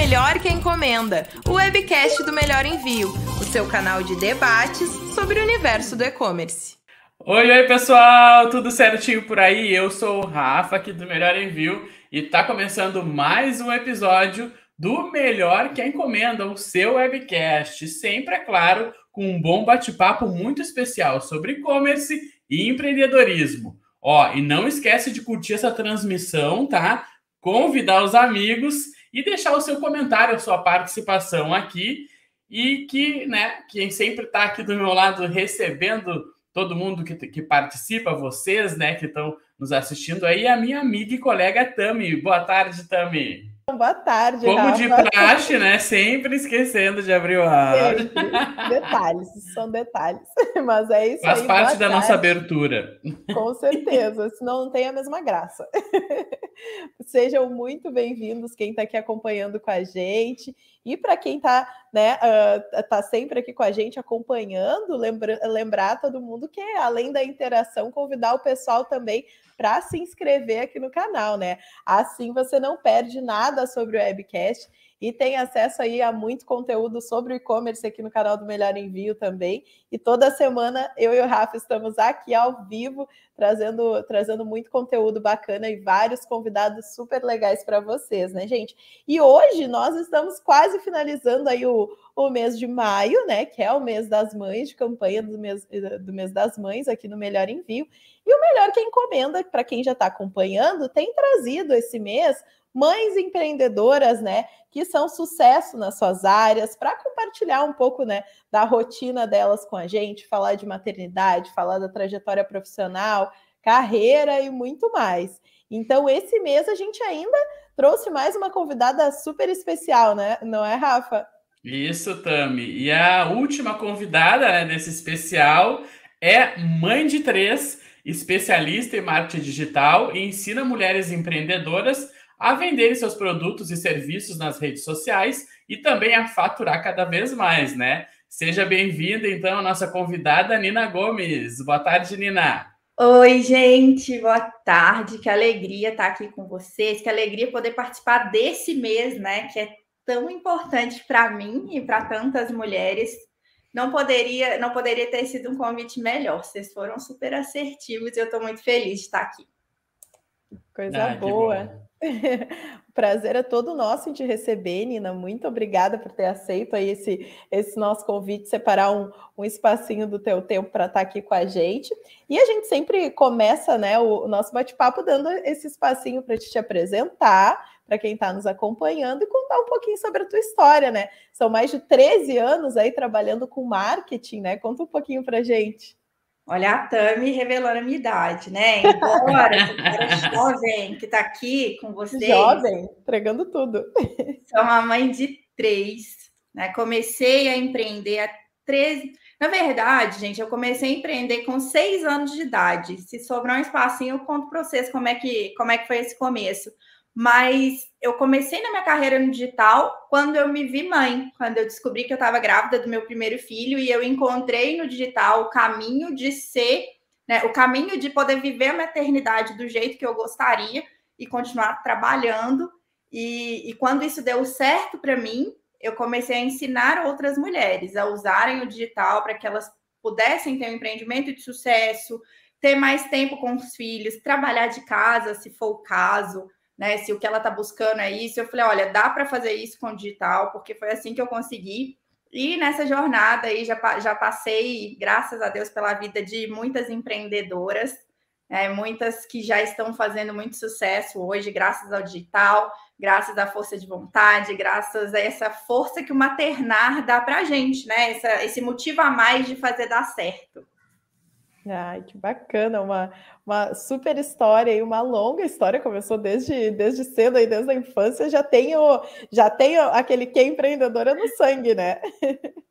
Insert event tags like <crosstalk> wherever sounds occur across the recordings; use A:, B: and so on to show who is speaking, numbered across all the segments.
A: Melhor que Encomenda, o webcast do Melhor Envio, o seu canal de debates sobre o universo do e-commerce.
B: Oi, oi pessoal, tudo certinho por aí? Eu sou o Rafa aqui do Melhor Envio e tá começando mais um episódio do Melhor que Encomenda, o seu webcast. Sempre, é claro, com um bom bate-papo muito especial sobre e-commerce e empreendedorismo. Ó, e não esquece de curtir essa transmissão, tá? Convidar os amigos e deixar o seu comentário, a sua participação aqui. E que, né, quem sempre está aqui do meu lado recebendo todo mundo que, que participa, vocês, né, que estão nos assistindo aí, a minha amiga e colega Tami. Boa tarde, Tami.
C: Boa tarde,
B: Como Rafa. de praxe, né? Sempre esquecendo de abrir o ar.
C: Detalhes, são detalhes. <laughs> Mas é isso
B: Faz
C: aí.
B: parte da tarde. nossa abertura.
C: Com certeza, senão não tem a mesma graça. <laughs> Sejam muito bem-vindos quem está aqui acompanhando com a gente. E para quem está né, uh, tá sempre aqui com a gente acompanhando, lembra, lembrar todo mundo que, além da interação, convidar o pessoal também para se inscrever aqui no canal, né? Assim você não perde nada sobre o webcast e tem acesso aí a muito conteúdo sobre o e-commerce aqui no canal do Melhor Envio também. E toda semana eu e o Rafa estamos aqui ao vivo trazendo trazendo muito conteúdo bacana e vários convidados super legais para vocês, né, gente? E hoje nós estamos quase finalizando aí o, o mês de maio, né, que é o mês das mães, de campanha do mês, do mês das mães aqui no Melhor Envio. E o melhor que encomenda, para quem já está acompanhando, tem trazido esse mês mães empreendedoras, né, que são sucesso nas suas áreas, para compartilhar um pouco, né, da rotina delas com a gente, falar de maternidade, falar da trajetória profissional, carreira e muito mais. Então, esse mês a gente ainda trouxe mais uma convidada super especial, né? Não é, Rafa?
B: Isso, Tami. E a última convidada né, desse especial é mãe de três, especialista em marketing digital e ensina mulheres empreendedoras a vender seus produtos e serviços nas redes sociais e também a faturar cada vez mais, né? Seja bem-vinda, então, a nossa convidada Nina Gomes. Boa tarde, Nina.
D: Oi, gente, boa tarde. Que alegria estar aqui com vocês, que alegria poder participar desse mês, né? Que é tão importante para mim e para tantas mulheres. Não poderia, não poderia ter sido um convite melhor. Vocês foram super assertivos e eu estou muito feliz de estar aqui.
C: Coisa ah, boa. O <laughs> prazer é todo nosso em te receber, Nina. Muito obrigada por ter aceito aí esse, esse nosso convite, separar um, um espacinho do teu tempo para estar tá aqui com a gente. E a gente sempre começa né, o, o nosso bate-papo dando esse espacinho para te, te apresentar, para quem está nos acompanhando e contar um pouquinho sobre a tua história, né? São mais de 13 anos aí trabalhando com marketing, né? Conta um pouquinho para gente.
D: Olha a Tami revelando a minha idade, né? Embora jovem que está aqui com vocês.
C: Jovem, entregando tudo.
D: Sou uma mãe de três. Né? Comecei a empreender há 13. Na verdade, gente, eu comecei a empreender com seis anos de idade. Se sobrar um espacinho, eu conto para vocês como é que, como é que foi esse começo mas eu comecei na minha carreira no digital quando eu me vi mãe, quando eu descobri que eu estava grávida do meu primeiro filho e eu encontrei no digital o caminho de ser, né, o caminho de poder viver a maternidade do jeito que eu gostaria e continuar trabalhando. E, e quando isso deu certo para mim, eu comecei a ensinar outras mulheres a usarem o digital para que elas pudessem ter um empreendimento de sucesso, ter mais tempo com os filhos, trabalhar de casa, se for o caso né? Se o que ela está buscando é isso, eu falei, olha, dá para fazer isso com digital, porque foi assim que eu consegui. E nessa jornada aí já, já passei, graças a Deus, pela vida de muitas empreendedoras, é, muitas que já estão fazendo muito sucesso hoje, graças ao digital, graças à força de vontade, graças a essa força que o maternar dá para a gente, né? Essa, esse motivo a mais de fazer dar certo.
C: Ai, que bacana, uma, uma super história e uma longa história, começou desde, desde cedo aí, desde a infância, já tenho, já tenho aquele que é empreendedora no sangue, né?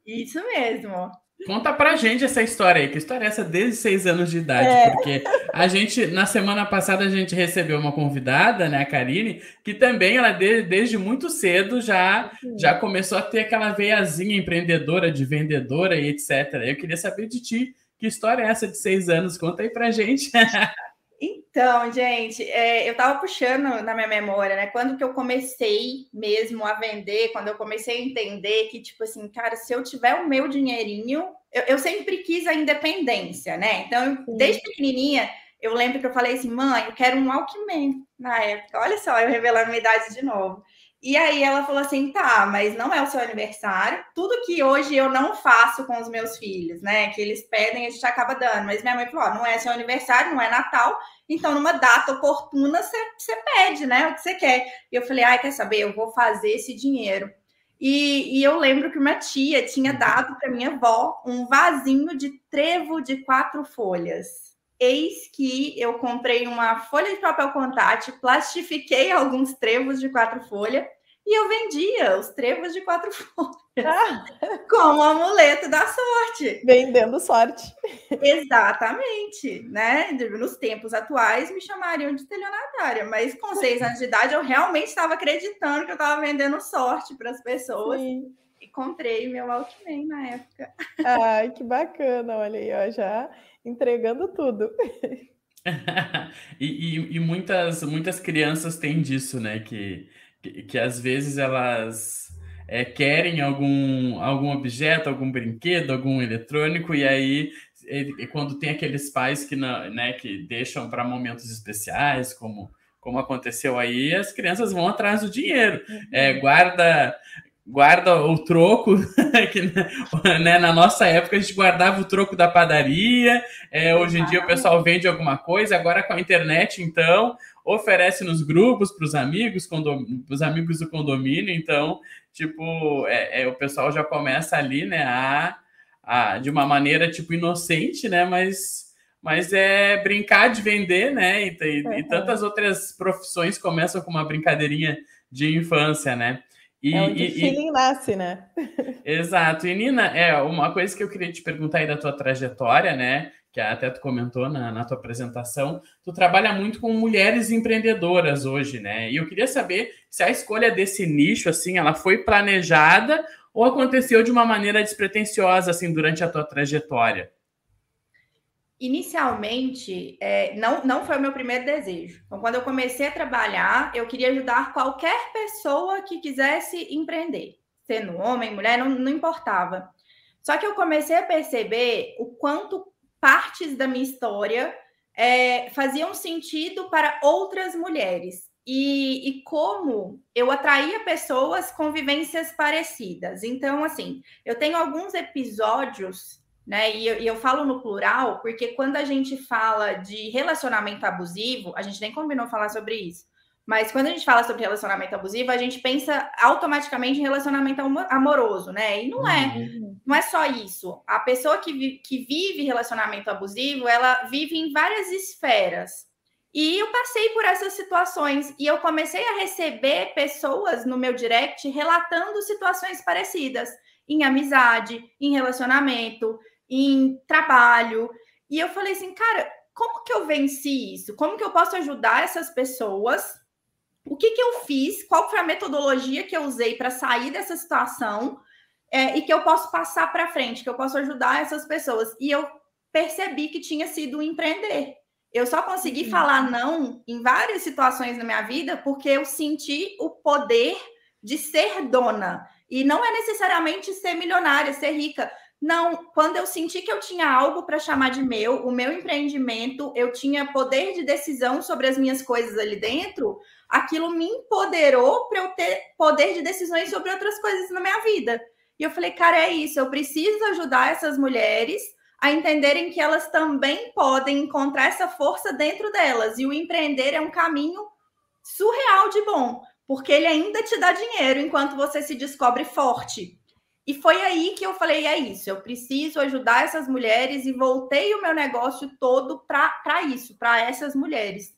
D: Isso mesmo.
B: Conta pra gente essa história aí, que história é essa desde seis anos de idade? É. Porque a gente, na semana passada, a gente recebeu uma convidada, né, a Karine, que também ela de, desde muito cedo já, já começou a ter aquela veiazinha empreendedora, de vendedora e etc. Eu queria saber de ti que história é essa de seis anos? Conta aí pra gente. <laughs>
D: Então, gente, é, eu estava puxando na minha memória, né? Quando que eu comecei mesmo a vender, quando eu comecei a entender que, tipo assim, cara, se eu tiver o meu dinheirinho, eu, eu sempre quis a independência, né? Então, eu, desde pequenininha, eu lembro que eu falei assim, mãe, eu quero um Walkman na época. Olha só, eu revelando minha idade de novo. E aí ela falou assim: tá, mas não é o seu aniversário. Tudo que hoje eu não faço com os meus filhos, né? Que eles pedem, a gente acaba dando. Mas minha mãe falou: não é seu aniversário, não é Natal. Então, numa data oportuna, você, pede, né? O que você quer. E eu falei: ai, quer saber? Eu vou fazer esse dinheiro. E, e eu lembro que uma tia tinha dado para minha avó um vasinho de trevo de quatro folhas. Eis que eu comprei uma folha de papel contact, plastifiquei alguns trevos de quatro folhas e eu vendia os trevos de quatro <laughs> folhas ah. como amuleto da sorte.
C: Vendendo sorte.
D: Exatamente, né? Nos tempos atuais me chamariam de estelionatária, mas com seis anos de idade eu realmente estava acreditando que eu estava vendendo sorte para as pessoas. Sim. E comprei meu Walkman na época.
C: Ai, que bacana, olha aí, ó, já entregando tudo. <laughs>
B: e, e, e, muitas, muitas crianças têm disso, né? Que, que, que às vezes elas é, querem algum, algum objeto, algum brinquedo, algum eletrônico, e aí e, quando tem aqueles pais que, não, né, que deixam para momentos especiais, como como aconteceu aí, as crianças vão atrás do dinheiro. É, uhum. guarda guarda o troco, <laughs> que né, na nossa época a gente guardava o troco da padaria, é, hoje em dia o pessoal vende alguma coisa, agora com a internet, então, oferece nos grupos para os amigos, os amigos do condomínio, então, tipo, é, é, o pessoal já começa ali, né, a, a, de uma maneira, tipo, inocente, né, mas, mas é brincar de vender, né, e, e, e tantas outras profissões começam com uma brincadeirinha de infância, né,
C: e, é onde e, o feeling e... nasce, né?
B: Exato. E Nina, é uma coisa que eu queria te perguntar aí da tua trajetória, né? Que até tu comentou na, na tua apresentação, tu trabalha muito com mulheres empreendedoras hoje, né? E eu queria saber se a escolha desse nicho, assim, ela foi planejada ou aconteceu de uma maneira despretensiosa, assim, durante a tua trajetória?
D: Inicialmente, é, não, não foi o meu primeiro desejo. Então, quando eu comecei a trabalhar, eu queria ajudar qualquer pessoa que quisesse empreender, sendo homem, mulher, não, não importava. Só que eu comecei a perceber o quanto partes da minha história é, faziam sentido para outras mulheres. E, e, como eu atraía pessoas com vivências parecidas. Então, assim, eu tenho alguns episódios né? E eu, e eu, falo no plural porque quando a gente fala de relacionamento abusivo, a gente nem combinou falar sobre isso. Mas quando a gente fala sobre relacionamento abusivo, a gente pensa automaticamente em relacionamento amoroso, né? E não é. Uhum. Não é só isso. A pessoa que, vi, que vive relacionamento abusivo, ela vive em várias esferas. E eu passei por essas situações e eu comecei a receber pessoas no meu direct relatando situações parecidas em amizade, em relacionamento, em trabalho. E eu falei assim, cara, como que eu venci isso? Como que eu posso ajudar essas pessoas? O que, que eu fiz? Qual foi a metodologia que eu usei para sair dessa situação? É, e que eu posso passar para frente, que eu posso ajudar essas pessoas. E eu percebi que tinha sido empreender. Eu só consegui uhum. falar não em várias situações na minha vida porque eu senti o poder de ser dona. E não é necessariamente ser milionária, ser rica, não, quando eu senti que eu tinha algo para chamar de meu, o meu empreendimento, eu tinha poder de decisão sobre as minhas coisas ali dentro, aquilo me empoderou para eu ter poder de decisões sobre outras coisas na minha vida. E eu falei, cara, é isso, eu preciso ajudar essas mulheres a entenderem que elas também podem encontrar essa força dentro delas. E o empreender é um caminho surreal de bom, porque ele ainda te dá dinheiro enquanto você se descobre forte. E foi aí que eu falei: é isso, eu preciso ajudar essas mulheres e voltei o meu negócio todo para isso, para essas mulheres.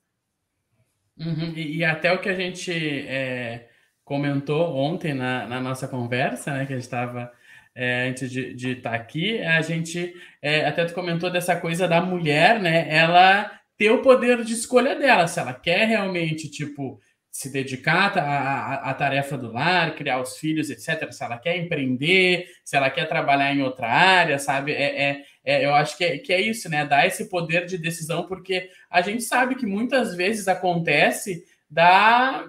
B: Uhum. E, e, até o que a gente é, comentou ontem na, na, nossa conversa, né, que a gente estava é, antes de estar tá aqui, a gente é, até tu comentou dessa coisa da mulher, né? Ela ter o poder de escolha dela, se ela quer realmente, tipo, se dedicar à, tarefa do lar, criar os filhos, etc. Se ela quer empreender, se ela quer trabalhar em outra área, sabe? É, é, é, eu acho que é, que é isso, né? Dar esse poder de decisão, porque a gente sabe que muitas vezes acontece da,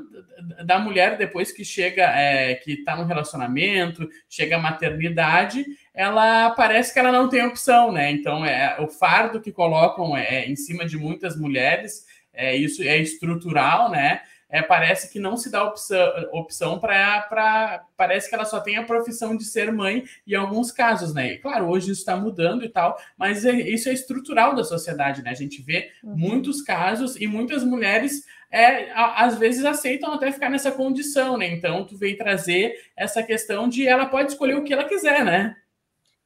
B: da mulher depois que chega, é, que está no relacionamento, chega a maternidade, ela parece que ela não tem opção, né? Então é o fardo que colocam é, é em cima de muitas mulheres, é, isso é estrutural, né? É, parece que não se dá opção, opção para. Parece que ela só tem a profissão de ser mãe em alguns casos, né? E, claro, hoje isso está mudando e tal, mas é, isso é estrutural da sociedade, né? A gente vê uhum. muitos casos e muitas mulheres. É, às vezes aceitam até ficar nessa condição, né? Então, tu veio trazer essa questão de ela pode escolher o que ela quiser, né?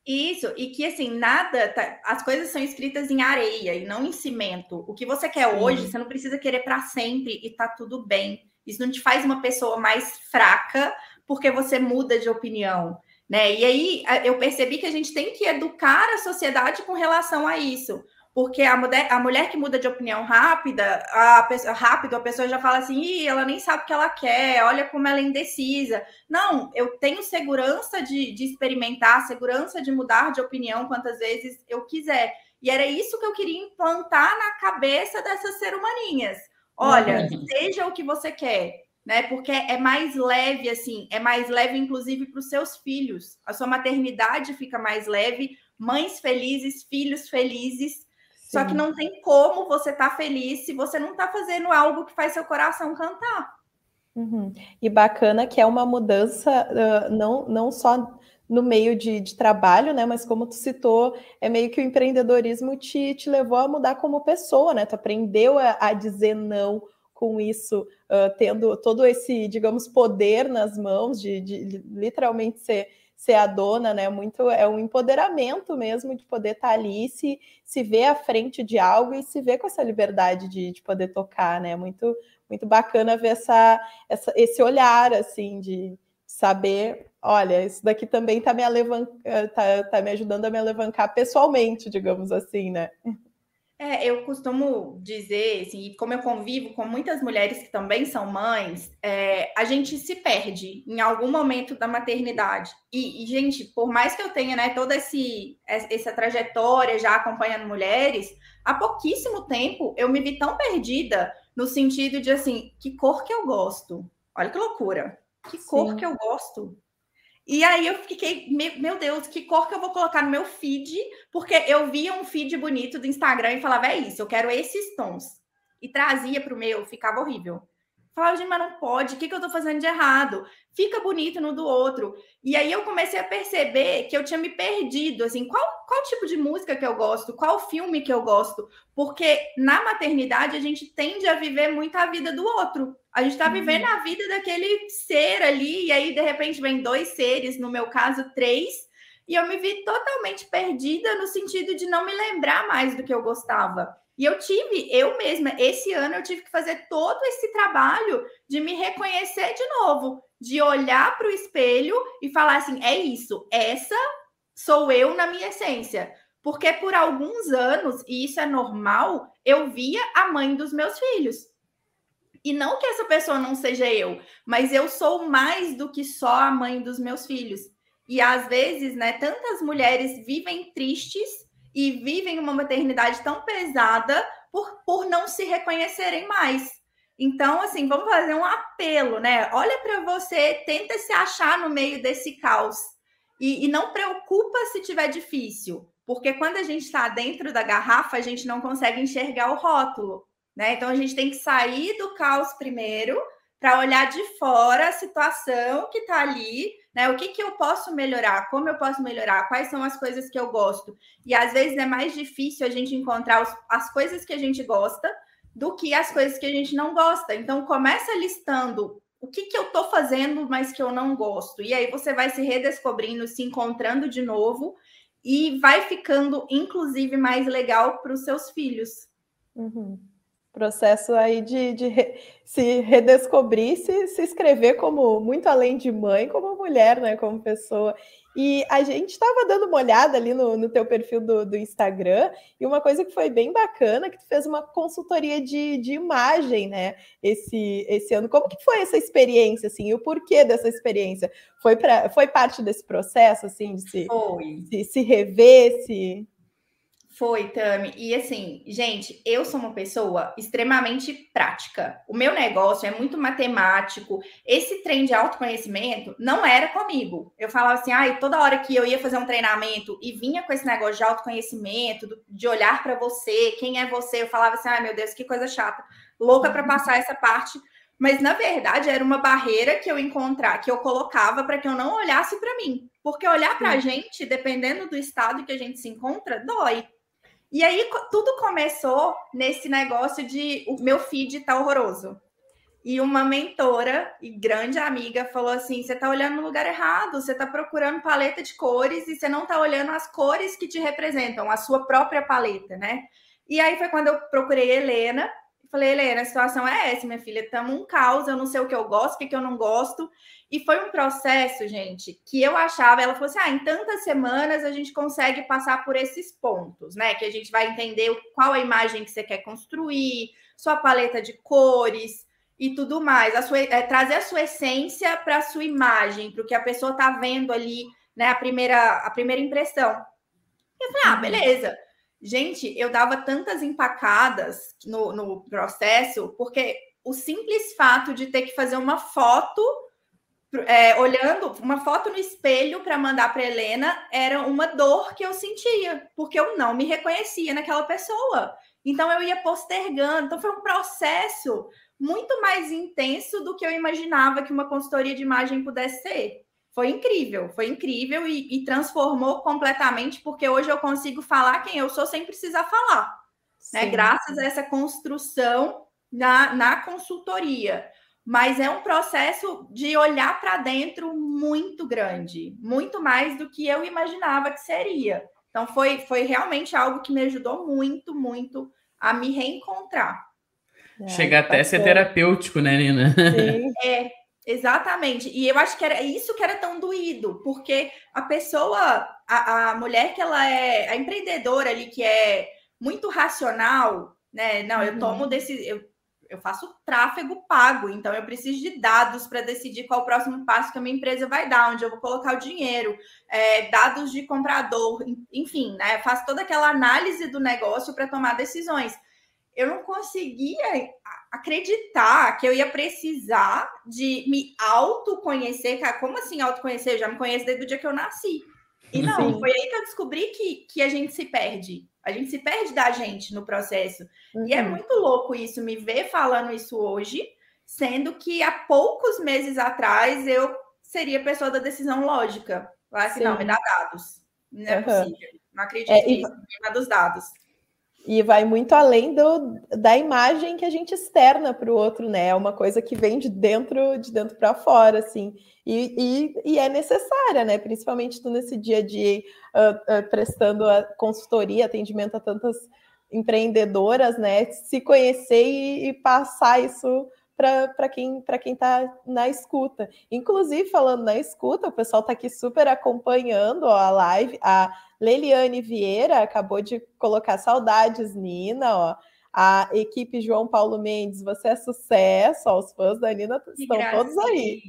D: Isso, e que assim, nada, tá, as coisas são escritas em areia e não em cimento. O que você quer Sim. hoje, você não precisa querer para sempre e tá tudo bem. Isso não te faz uma pessoa mais fraca porque você muda de opinião, né? E aí eu percebi que a gente tem que educar a sociedade com relação a isso. Porque a mulher, a mulher que muda de opinião rápida, a pessoa, rápido, a pessoa já fala assim, Ih, ela nem sabe o que ela quer, olha como ela é indecisa. Não, eu tenho segurança de, de experimentar, segurança de mudar de opinião quantas vezes eu quiser. E era isso que eu queria implantar na cabeça dessas ser humaninhas. Olha, uhum. seja o que você quer, né? Porque é mais leve, assim, é mais leve, inclusive, para os seus filhos. A sua maternidade fica mais leve, mães felizes, filhos felizes só que não tem como você estar tá feliz se você não está fazendo algo que faz seu coração cantar.
C: Uhum. E bacana que é uma mudança uh, não, não só no meio de, de, trabalho, né? Mas como tu citou, é meio que o empreendedorismo te, te levou a mudar como pessoa, né? Tu aprendeu a, a dizer não com isso, uh, tendo todo esse, digamos, poder nas mãos de, de literalmente ser ser a dona, né? Muito é um empoderamento mesmo de poder estar tá ali, se, se ver à frente de algo e se ver com essa liberdade de, de poder tocar, né? Muito muito bacana ver essa, essa esse olhar assim de saber, olha, isso daqui também está me tá, tá me ajudando a me alavancar pessoalmente, digamos assim, né?
D: É, eu costumo dizer, assim, como eu convivo com muitas mulheres que também são mães, é, a gente se perde em algum momento da maternidade. E, e, gente, por mais que eu tenha né, toda esse, essa trajetória já acompanhando mulheres, há pouquíssimo tempo eu me vi tão perdida no sentido de assim, que cor que eu gosto? Olha que loucura. Que cor Sim. que eu gosto? E aí eu fiquei, meu Deus, que cor que eu vou colocar no meu feed? Porque eu via um feed bonito do Instagram e falava, é isso, eu quero esses tons. E trazia para o meu, ficava horrível. Falava, gente, mas não pode, o que, que eu estou fazendo de errado? Fica bonito no do outro. E aí eu comecei a perceber que eu tinha me perdido, assim, qual, qual tipo de música que eu gosto, qual filme que eu gosto. Porque na maternidade a gente tende a viver muito a vida do outro. A gente está vivendo uhum. a vida daquele ser ali, e aí, de repente, vem dois seres, no meu caso, três, e eu me vi totalmente perdida no sentido de não me lembrar mais do que eu gostava. E eu tive, eu mesma, esse ano eu tive que fazer todo esse trabalho de me reconhecer de novo, de olhar para o espelho e falar assim: é isso, essa sou eu na minha essência. Porque por alguns anos, e isso é normal, eu via a mãe dos meus filhos. E não que essa pessoa não seja eu, mas eu sou mais do que só a mãe dos meus filhos. E às vezes, né, tantas mulheres vivem tristes e vivem uma maternidade tão pesada por, por não se reconhecerem mais. Então, assim, vamos fazer um apelo, né? Olha para você, tenta se achar no meio desse caos. E, e não preocupa se tiver difícil, porque quando a gente está dentro da garrafa, a gente não consegue enxergar o rótulo. Né? Então a gente tem que sair do caos primeiro para olhar de fora a situação que está ali, né? O que, que eu posso melhorar, como eu posso melhorar, quais são as coisas que eu gosto. E às vezes é mais difícil a gente encontrar os, as coisas que a gente gosta do que as coisas que a gente não gosta. Então começa listando o que, que eu estou fazendo, mas que eu não gosto. E aí você vai se redescobrindo, se encontrando de novo e vai ficando, inclusive, mais legal para os seus filhos.
C: Uhum. Processo aí de, de re, se redescobrir, se, se escrever como muito além de mãe, como mulher, né? Como pessoa. E a gente estava dando uma olhada ali no, no teu perfil do, do, Instagram, e uma coisa que foi bem bacana, que tu fez uma consultoria de, de imagem, né? Esse, esse ano. Como que foi essa experiência, assim? E o porquê dessa experiência? Foi, pra, foi parte desse processo, assim, de se, se, se rever, se...
D: Foi, Tami. E assim, gente, eu sou uma pessoa extremamente prática. O meu negócio é muito matemático. Esse trem de autoconhecimento não era comigo. Eu falava assim, ai, ah, toda hora que eu ia fazer um treinamento e vinha com esse negócio de autoconhecimento, de olhar para você, quem é você, eu falava assim, ai meu Deus, que coisa chata. Louca para passar essa parte. Mas na verdade era uma barreira que eu encontrar, que eu colocava para que eu não olhasse para mim. Porque olhar para a gente, dependendo do estado que a gente se encontra, dói. E aí tudo começou nesse negócio de o meu feed tá horroroso. E uma mentora e grande amiga falou assim: você tá olhando no lugar errado, você tá procurando paleta de cores e você não tá olhando as cores que te representam, a sua própria paleta, né? E aí foi quando eu procurei Helena Falei, Helena, a situação é essa, minha filha. Estamos um caos, eu não sei o que eu gosto, o que, eu não gosto. E foi um processo, gente, que eu achava, ela falou assim: ah, em tantas semanas a gente consegue passar por esses pontos, né? Que a gente vai entender qual a imagem que você quer construir, sua paleta de cores e tudo mais. A sua, é, trazer a sua essência para a sua imagem, para o que a pessoa está vendo ali, né? A primeira, a primeira impressão. E eu falei, ah, uhum. beleza. Gente, eu dava tantas empacadas no, no processo, porque o simples fato de ter que fazer uma foto, é, olhando uma foto no espelho para mandar para Helena, era uma dor que eu sentia, porque eu não me reconhecia naquela pessoa. Então eu ia postergando. Então foi um processo muito mais intenso do que eu imaginava que uma consultoria de imagem pudesse ser foi incrível, foi incrível e, e, transformou completamente, porque hoje eu consigo falar quem eu sou sem precisar falar, né? Graças a essa construção na, na consultoria. Mas é um processo de olhar para dentro muito grande, muito mais do que eu imaginava que seria. Então, foi, foi realmente algo que me ajudou muito, muito a me reencontrar.
B: Chega até a ser terapêutico, né, Nina?
D: Sim. É, Exatamente. E eu acho que era isso que era tão doído, porque a pessoa, a, a mulher que ela é, a empreendedora ali, que é muito racional, né? Não, eu tomo uhum. desse. Eu, eu faço tráfego pago, então eu preciso de dados para decidir qual o próximo passo que a minha empresa vai dar, onde eu vou colocar o dinheiro, é, dados de comprador, enfim, né? faço toda aquela análise do negócio para tomar decisões eu não conseguia acreditar que eu ia precisar de me autoconhecer. Cara, como assim autoconhecer? Eu já me conheço desde o dia que eu nasci. E não, Sim. foi aí que eu descobri que, que a gente se perde. A gente se perde da gente no processo. Uhum. E é uhum. muito louco isso, me ver falando isso hoje, sendo que há poucos meses atrás eu seria pessoa da decisão lógica. Lá assim, não, me dá dados. Não é uhum. possível. Não acredito é, nisso, e... me dos dados.
C: E vai muito além do, da imagem que a gente externa para o outro, né? É uma coisa que vem de dentro de dentro para fora, assim. E, e, e, é necessária, né? Principalmente tu nesse dia a dia uh, uh, prestando a consultoria, atendimento a tantas empreendedoras, né? Se conhecer e, e passar isso para quem para quem está na escuta. Inclusive, falando na escuta, o pessoal está aqui super acompanhando ó, a live. A Leliane Vieira acabou de colocar saudades, Nina, ó. A equipe João Paulo Mendes, você é sucesso. Ó, os fãs da Nina estão todos aí.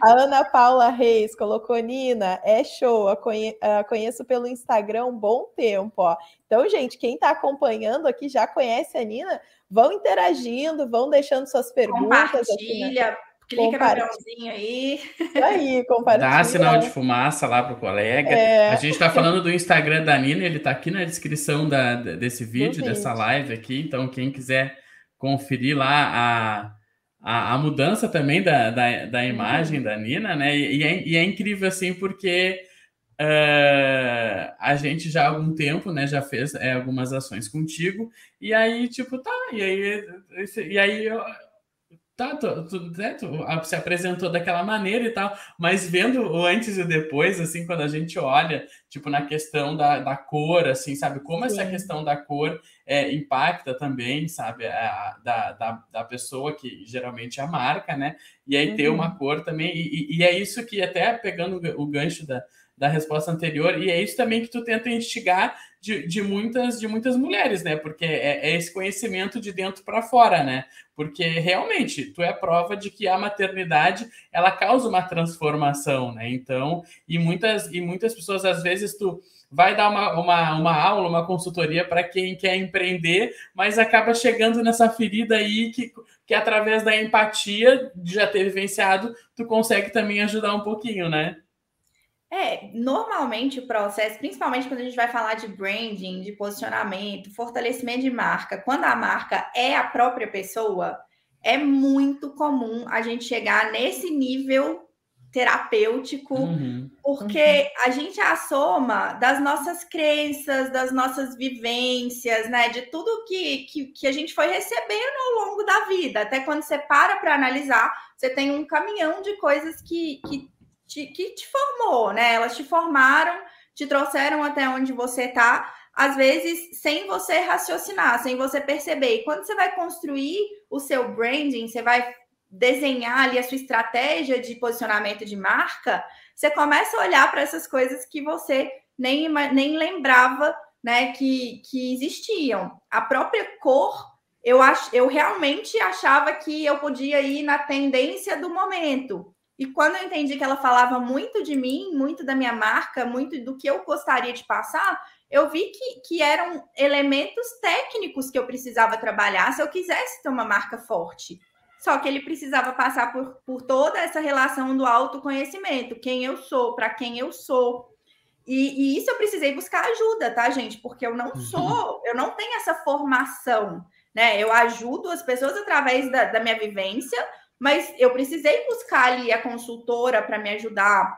C: a Ana Paula Reis colocou Nina, é show. A, conhe a conheço pelo Instagram um bom tempo. Ó. Então, gente, quem está acompanhando aqui já conhece a Nina, vão interagindo, vão deixando suas perguntas.
D: Compartilha. Aqui? Clica no botãozinho aí.
C: Aí, compartilha.
B: Dá sinal de fumaça lá pro colega. É. A gente está falando do Instagram da Nina, ele está aqui na descrição da, desse vídeo, dessa live aqui. Então, quem quiser conferir lá a, a, a mudança também da, da, da imagem uhum. da Nina, né? E, e, é, e, é, incrível, assim, porque uh, a gente já há algum tempo, né, já fez é, algumas ações contigo, e aí, tipo, tá, e aí, e aí eu, tá, tu, tu, né, tu, se apresentou daquela maneira e tal, mas vendo o antes e o depois, assim, quando a gente olha, tipo, na questão da, da cor, assim, sabe, como Sim. essa questão da cor, é, impacta também, sabe, a, da, da, da, pessoa que geralmente é a marca, né? E aí uhum. ter uma cor também, e, e, é isso que até pegando o gancho da, da resposta anterior, e é isso também que tu tenta instigar de, de, muitas, de muitas mulheres, né? Porque é, é esse conhecimento de dentro para fora, né? Porque realmente tu é prova de que a maternidade ela causa uma transformação, né? Então, e muitas, e muitas pessoas, às vezes, tu vai dar uma, uma, uma aula, uma consultoria para quem quer empreender, mas acaba chegando nessa ferida aí que, que através da empatia de já ter vivenciado, tu consegue também ajudar um pouquinho, né?
D: É, normalmente o processo, principalmente quando a gente vai falar de branding, de posicionamento, fortalecimento de marca, quando a marca é a própria pessoa, é muito comum a gente chegar nesse nível terapêutico, uhum. porque uhum. a gente é a soma das nossas crenças, das nossas vivências, né? De tudo que, que, que a gente foi recebendo ao longo da vida. Até quando você para para analisar, você tem um caminhão de coisas que, que te, que te formou, né? Elas te formaram, te trouxeram até onde você está, às vezes sem você raciocinar, sem você perceber. E quando você vai construir o seu branding, você vai desenhar ali a sua estratégia de posicionamento de marca, você começa a olhar para essas coisas que você nem, nem lembrava né, que, que existiam. A própria cor, eu, ach, eu realmente achava que eu podia ir na tendência do momento. E quando eu entendi que ela falava muito de mim, muito da minha marca, muito do que eu gostaria de passar, eu vi que, que eram elementos técnicos que eu precisava trabalhar se eu quisesse ter uma marca forte. Só que ele precisava passar por, por toda essa relação do autoconhecimento, quem eu sou, para quem eu sou. E, e, isso eu precisei buscar ajuda, tá, gente? Porque eu não uhum. sou, eu não tenho essa formação, né? Eu ajudo as pessoas através da, da minha vivência, mas eu precisei buscar ali a consultora para me ajudar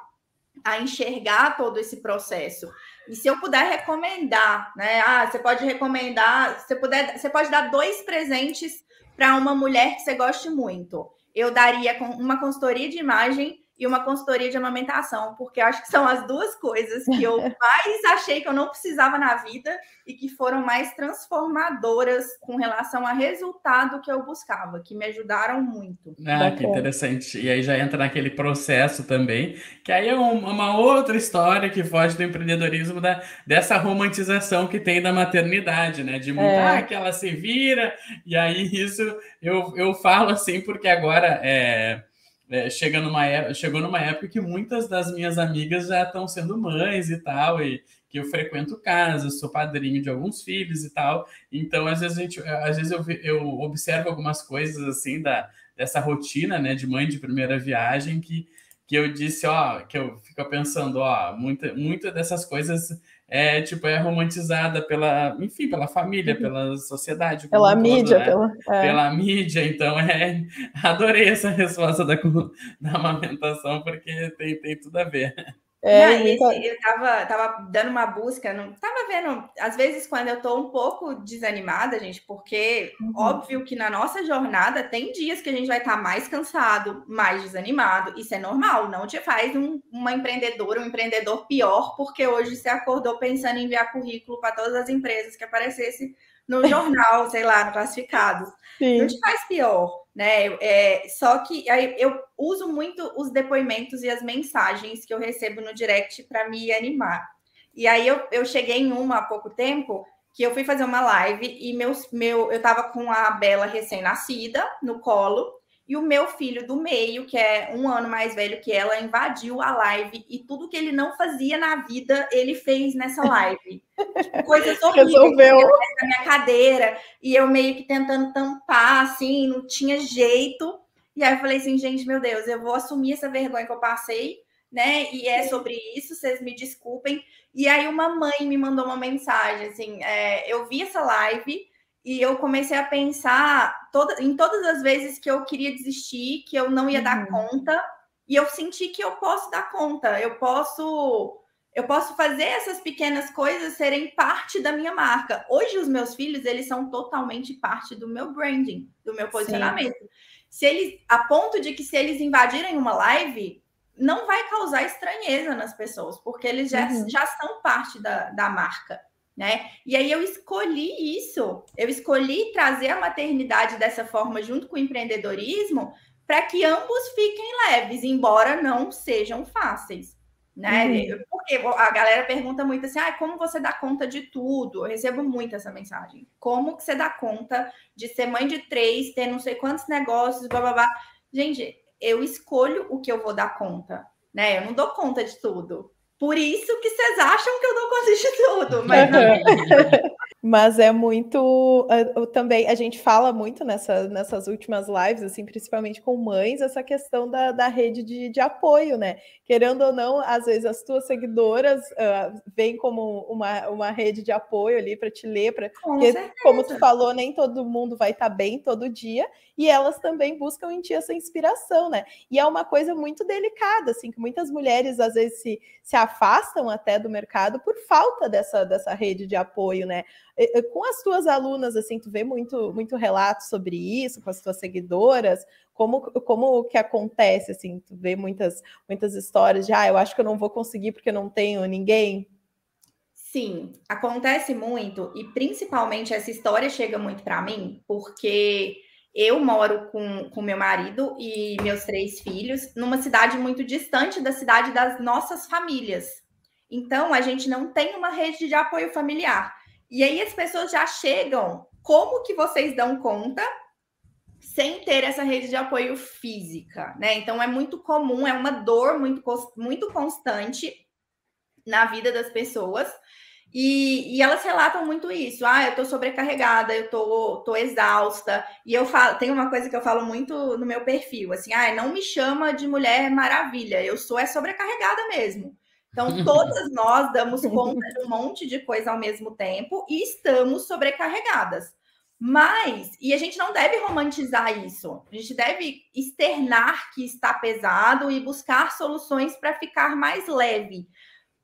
D: a enxergar todo esse processo. E se eu puder recomendar, né? Ah, você pode recomendar, você puder, você pode dar dois presentes para uma mulher que você goste muito. Eu daria uma consultoria de imagem e uma consultoria de amamentação, porque acho que são as duas coisas que eu <laughs> mais achei que eu não precisava na vida e que foram mais transformadoras com relação ao resultado que eu buscava, que me ajudaram muito.
B: Ah, que interessante. E aí já entra naquele processo também, que aí é uma outra história que foge do empreendedorismo da, dessa romantização que tem da maternidade, né? De mudar é. que ela se vira, e aí isso eu, eu falo assim, porque agora é é, chega numa, é, chegou numa época que muitas das minhas amigas já estão sendo mães e tal, e que eu frequento casa, sou padrinho de alguns filhos e tal. Então, às vezes, a gente, às vezes eu, eu observo algumas coisas assim da, dessa rotina né, de mãe de primeira viagem que, que eu disse, ó, que eu fico pensando, ó, muita, muita dessas coisas é tipo é romantizada pela, enfim, pela família, uhum. pela sociedade,
C: pela mídia, né? pela,
B: é. pela mídia. Então é, <laughs> adorei essa resposta da, da amamentação porque tem, tem tudo a ver.
D: É, não, esse, eu tava, tava dando uma busca, não tava vendo. Às vezes, quando eu tô um pouco desanimada, gente, porque uhum. óbvio que na nossa jornada tem dias que a gente vai estar tá mais cansado, mais desanimado. Isso é normal, não te faz um, uma empreendedora, um empreendedor pior, porque hoje você acordou pensando em enviar currículo para todas as empresas que aparecesse no <laughs> jornal, sei lá, no classificados. Sim. Não te faz pior né? É, só que aí eu uso muito os depoimentos e as mensagens que eu recebo no direct para me animar. E aí eu, eu cheguei em uma há pouco tempo que eu fui fazer uma live e meus, meu, eu estava com a Bela recém-nascida no colo e o meu filho do meio, que é um ano mais velho que ela, invadiu a live e tudo que ele não fazia na vida, ele fez nessa <laughs> live. Tipo, coisas horríveis. Resolveu. Na minha cadeira. E eu meio que tentando tampar, assim, não tinha jeito. E aí eu falei assim, gente, meu Deus, eu vou assumir essa vergonha que eu passei, né? E é sobre isso, vocês me desculpem. E aí uma mãe me mandou uma mensagem, assim, é, eu vi essa live e eu comecei a pensar toda, em todas as vezes que eu queria desistir, que eu não ia uhum. dar conta, e eu senti que eu posso dar conta, eu posso eu posso fazer essas pequenas coisas serem parte da minha marca. Hoje os meus filhos, eles são totalmente parte do meu branding, do meu posicionamento. Sim. Se eles a ponto de que se eles invadirem uma live, não vai causar estranheza nas pessoas, porque eles já, uhum. já são parte da, da marca. né? E aí eu escolhi isso, eu escolhi trazer a maternidade dessa forma junto com o empreendedorismo para que ambos fiquem leves, embora não sejam fáceis, né? Uhum. Porque a galera pergunta muito assim, ah, como você dá conta de tudo? Eu recebo muito essa mensagem. Como que você dá conta de ser mãe de três, ter não sei quantos negócios, blá blá blá. Gente, eu escolho o que eu vou dar conta, né? Eu não dou conta de tudo. Por isso que vocês acham que eu dou conta de tudo, mas <laughs>
C: Mas é muito. também a gente fala muito nessa, nessas últimas lives, assim, principalmente com mães, essa questão da, da rede de, de apoio, né? Querendo ou não, às vezes as tuas seguidoras uh, vêm como uma, uma rede de apoio ali para te ler, para porque, como tu falou, nem todo mundo vai estar tá bem todo dia, e elas também buscam em ti essa inspiração, né? E é uma coisa muito delicada, assim, que muitas mulheres às vezes se, se afastam até do mercado por falta dessa, dessa rede de apoio, né? Com as tuas alunas, assim, tu vê muito, muito relato sobre isso, com as tuas seguidoras, como, como que acontece, assim, tu vê muitas, muitas histórias de, ah, eu acho que eu não vou conseguir porque não tenho ninguém?
D: Sim, acontece muito, e principalmente essa história chega muito para mim, porque eu moro com, com meu marido e meus três filhos numa cidade muito distante da cidade das nossas famílias. Então, a gente não tem uma rede de apoio familiar. E aí as pessoas já chegam, como que vocês dão conta sem ter essa rede de apoio física, né? Então é muito comum, é uma dor muito, muito constante na vida das pessoas. E, e, elas relatam muito isso. Ah, eu tô sobrecarregada, eu tô, tô exausta. E eu falo, tem uma coisa que eu falo muito no meu perfil, assim, ah, não me chama de mulher maravilha, eu sou é sobrecarregada mesmo. Então, <laughs> todas nós damos conta de um monte de coisa ao mesmo tempo e estamos sobrecarregadas. Mas, e a gente não deve romantizar isso, a gente deve externar que está pesado e buscar soluções para ficar mais leve.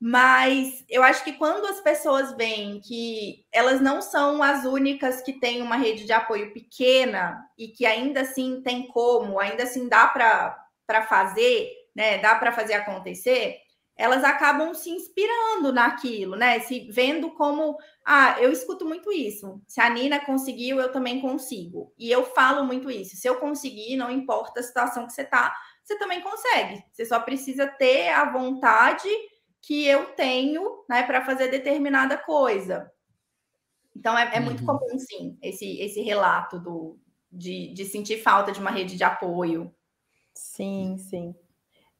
D: Mas eu acho que quando as pessoas veem que elas não são as únicas que têm uma rede de apoio pequena e que ainda assim tem como, ainda assim dá para fazer, né? Dá para fazer acontecer, elas acabam se inspirando naquilo, né? Se vendo como, ah, eu escuto muito isso. Se a Nina conseguiu, eu também consigo. E eu falo muito isso. Se eu conseguir, não importa a situação que você tá, você também consegue. Você só precisa ter a vontade que eu tenho, né, para fazer determinada coisa. Então é, é muito uhum. comum, sim, esse, esse relato do, de, de sentir falta de uma rede de apoio.
C: Sim, sim.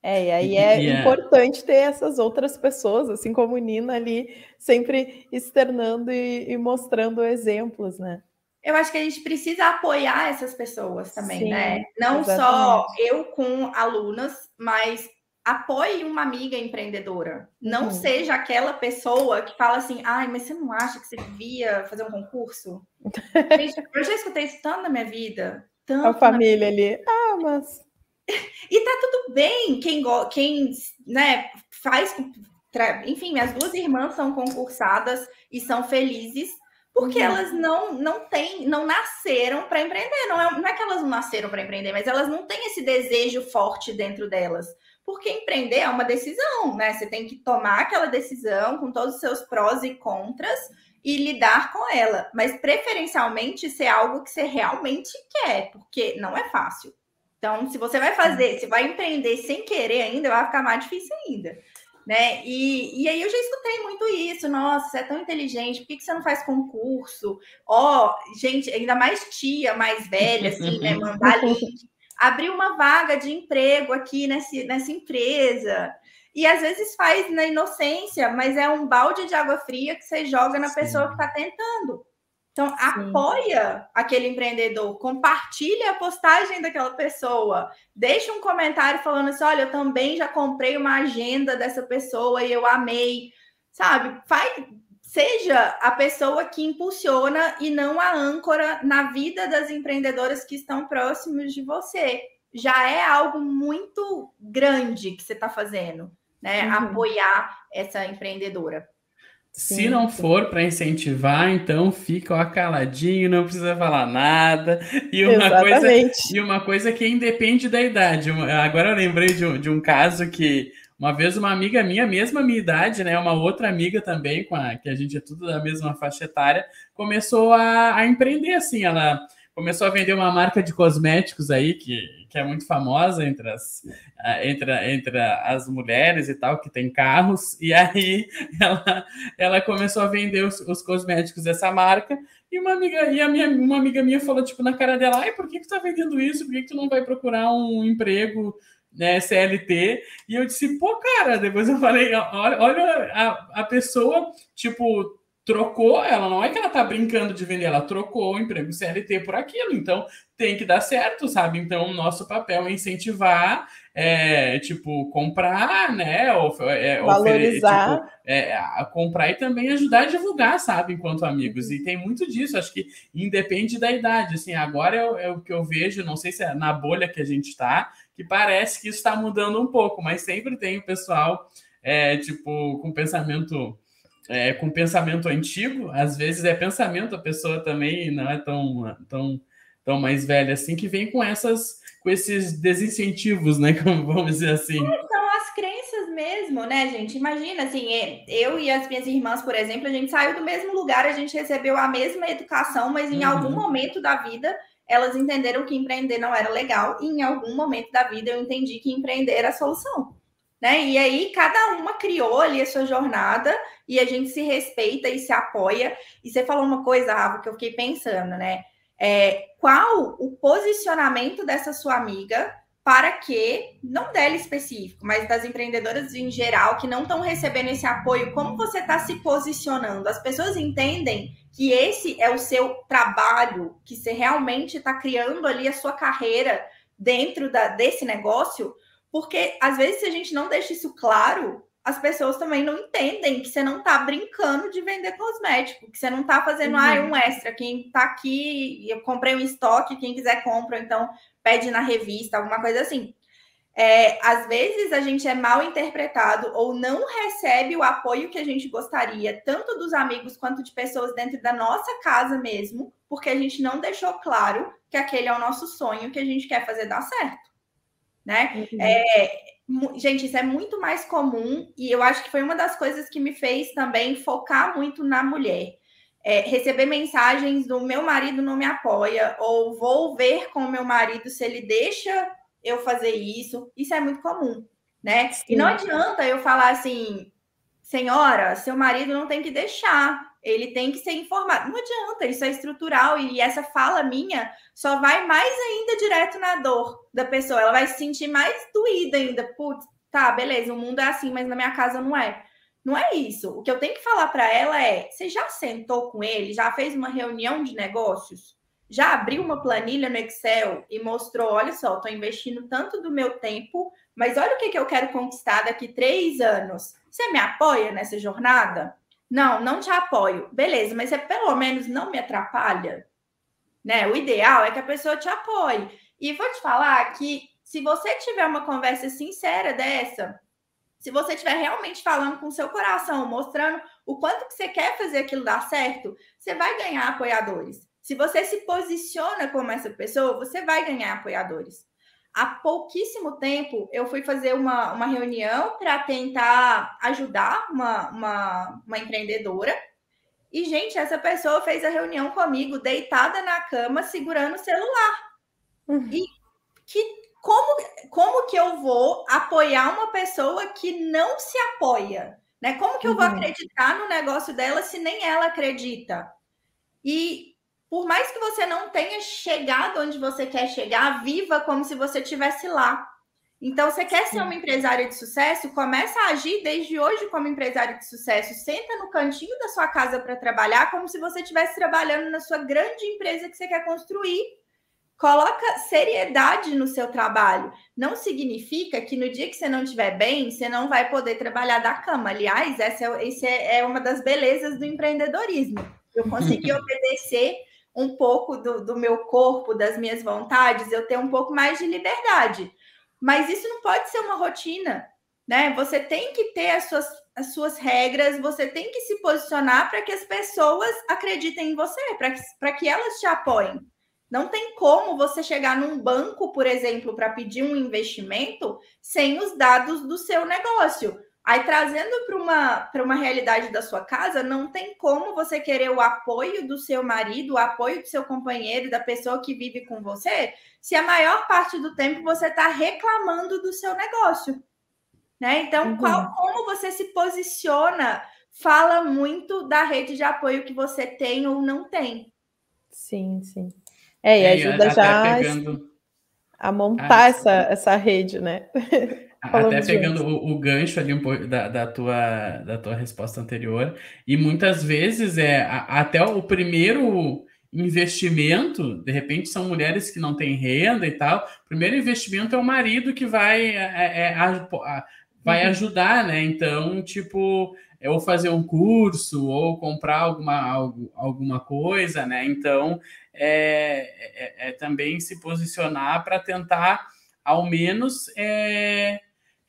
C: É, e aí é yeah. importante ter essas outras pessoas, assim como Nina ali, sempre externando e, e, mostrando exemplos, né?
D: Eu acho que a gente precisa apoiar essas pessoas também, Sim, né? Não exatamente. só eu com alunas, mas apoie uma amiga empreendedora. Não uhum. seja aquela pessoa que fala assim, ai, mas você não acha que você devia fazer um concurso? <laughs> eu já escutei isso tanto na minha vida. Tanto
C: a família ali. Ah, mas
D: e tá tudo bem quem, quem né, faz. Enfim, minhas duas irmãs são concursadas e são felizes porque uhum. elas não não têm, não nasceram para empreender. Não é, não é que elas não nasceram para empreender, mas elas não têm esse desejo forte dentro delas. Porque empreender é uma decisão, né? Você tem que tomar aquela decisão com todos os seus prós e contras e lidar com ela. Mas preferencialmente ser algo que você realmente quer, porque não é fácil. Então, se você vai fazer, se vai empreender sem querer ainda, vai ficar mais difícil ainda. Né? E, e aí eu já escutei muito isso. Nossa, você é tão inteligente, por que, que você não faz concurso? Ó, oh, gente, ainda mais tia, mais velha, assim, né? Mandar link. Abrir uma vaga de emprego aqui nessa, nessa empresa. E às vezes faz na inocência, mas é um balde de água fria que você joga na Sim. pessoa que está tentando. Então, Sim. apoia aquele empreendedor, compartilha a postagem daquela pessoa, deixa um comentário falando assim: olha, eu também já comprei uma agenda dessa pessoa e eu amei, sabe? Faz, seja a pessoa que impulsiona e não a âncora na vida das empreendedoras que estão próximos de você. Já é algo muito grande que você está fazendo, né? Uhum. Apoiar essa empreendedora.
B: Se não for para incentivar, então fica ó, caladinho, não precisa falar nada. E uma, coisa, e uma coisa que independe da idade. Agora eu lembrei de um, de um caso que Uma vez uma amiga minha, mesma minha idade, né? Uma outra amiga também, com a, que a gente é tudo da mesma faixa etária, começou a, a empreender assim. Ela começou a vender uma marca de cosméticos aí que, que é muito famosa entre as, entre, entre as mulheres e tal, que tem carros, e aí <laughs> ela, ela começou a vender os, os cosméticos dessa marca, e uma amiga, e a minha, uma amiga minha falou, tipo, na cara dela, ai, por que, que tu tá vendendo isso? Por que, que tu não vai procurar um emprego né, CLT? E eu disse, pô, cara, depois eu falei, olha, olha a, a pessoa, tipo, trocou, ela não é que ela tá brincando de vender, ela trocou o emprego CLT por aquilo, então tem que dar certo, sabe? Então, o nosso papel é incentivar, é, tipo, comprar, né? Ou, é,
C: Valorizar.
B: Tipo, é, a comprar e também ajudar a divulgar, sabe? Enquanto amigos. E tem muito disso, acho que independe da idade. Assim, agora é, é o que eu vejo, não sei se é na bolha que a gente está, que parece que isso está mudando um pouco, mas sempre tem o pessoal, é, tipo, com pensamento é, com pensamento antigo, às vezes é pensamento, a pessoa também não é tão, tão, tão mais velha assim, que vem com essas com esses desincentivos, né? <laughs> Como vamos dizer assim.
D: É, são as crenças mesmo, né, gente? Imagina, assim, é, eu e as minhas irmãs, por exemplo, a gente saiu do mesmo lugar, a gente recebeu a mesma educação, mas em uhum. algum momento da vida elas entenderam que empreender não era legal, e em algum momento da vida eu entendi que empreender era a solução né? E aí cada uma criou ali a sua jornada e a gente se respeita e se apoia. E você falou uma coisa, Rafa, que eu fiquei pensando, né? É, qual o posicionamento dessa sua amiga para que, não dela específico, mas das empreendedoras em geral que não estão recebendo esse apoio, como você está se posicionando? As pessoas entendem que esse é o seu trabalho, que você realmente está criando ali a sua carreira dentro da, desse negócio, porque às vezes, se a gente não deixa isso claro, as pessoas também não entendem que você não está brincando de vender cosmético, que você não está fazendo uhum. ah, um extra. Quem está aqui, eu comprei um estoque, quem quiser compra, então pede na revista, alguma coisa assim. É, às vezes a gente é mal interpretado ou não recebe o apoio que a gente gostaria, tanto dos amigos quanto de pessoas dentro da nossa casa mesmo, porque a gente não deixou claro que aquele é o nosso sonho que a gente quer fazer dar certo né? Uhum. É, gente, isso é muito mais comum e eu acho que foi uma das coisas que me fez também focar muito na mulher. É, receber mensagens do meu marido não me apoia, ou vou ver com o meu marido se ele deixa eu fazer isso. Isso é muito comum, né? Sim. E não adianta eu falar assim, senhora, seu marido não tem que deixar ele tem que ser informado. Não adianta, isso é estrutural e essa fala minha só vai mais ainda direto na dor da pessoa. Ela vai se sentir mais doída ainda. Putz, tá, beleza, o mundo é assim, mas na minha casa não é. Não é isso. O que eu tenho que falar para ela é: você já sentou com ele, já fez uma reunião de negócios? Já abriu uma planilha no Excel e mostrou: olha só, estou investindo tanto do meu tempo, mas olha o que, que eu quero conquistar daqui três anos. Você me apoia nessa jornada? Não, não te apoio. Beleza, mas você pelo menos não me atrapalha. Né? O ideal é que a pessoa te apoie. E vou te falar que se você tiver uma conversa sincera dessa, se você estiver realmente falando com seu coração, mostrando o quanto que você quer fazer aquilo dar certo, você vai ganhar apoiadores. Se você se posiciona como essa pessoa, você vai ganhar apoiadores. Há pouquíssimo tempo, eu fui fazer uma, uma reunião para tentar ajudar uma, uma, uma empreendedora. E, gente, essa pessoa fez a reunião comigo deitada na cama, segurando o celular. Uhum. E que, como, como que eu vou apoiar uma pessoa que não se apoia? Né? Como que eu vou uhum. acreditar no negócio dela se nem ela acredita? E por mais que você não tenha chegado onde você quer chegar, viva como se você estivesse lá. Então, você quer ser uma empresária de sucesso? Começa a agir desde hoje como empresária de sucesso. Senta no cantinho da sua casa para trabalhar, como se você estivesse trabalhando na sua grande empresa que você quer construir. Coloca seriedade no seu trabalho. Não significa que no dia que você não estiver bem, você não vai poder trabalhar da cama. Aliás, essa é, essa é uma das belezas do empreendedorismo. Eu consegui <laughs> obedecer um pouco do, do meu corpo, das minhas vontades, eu ter um pouco mais de liberdade. Mas isso não pode ser uma rotina, né? Você tem que ter as suas, as suas regras, você tem que se posicionar para que as pessoas acreditem em você, para que, que elas te apoiem. Não tem como você chegar num banco, por exemplo, para pedir um investimento sem os dados do seu negócio. Aí, trazendo para uma, uma realidade da sua casa, não tem como você querer o apoio do seu marido, o apoio do seu companheiro, da pessoa que vive com você, se a maior parte do tempo você está reclamando do seu negócio. Né? Então, uhum. qual, como você se posiciona fala muito da rede de apoio que você tem ou não tem.
C: Sim, sim. É, e é, ajuda já pegando... a montar ah, essa, essa rede, né? <laughs>
B: Até pegando o, o, gancho ali um pouco da, da, tua, da tua resposta anterior, e muitas vezes é a, até o primeiro investimento, de repente são mulheres que não têm renda e tal. O primeiro investimento é o marido que vai, é, é, a, a, vai uhum. ajudar, né? Então, tipo, é ou fazer um curso ou comprar alguma, alguma coisa, né? Então, é, é, é também se posicionar para tentar, ao menos, é,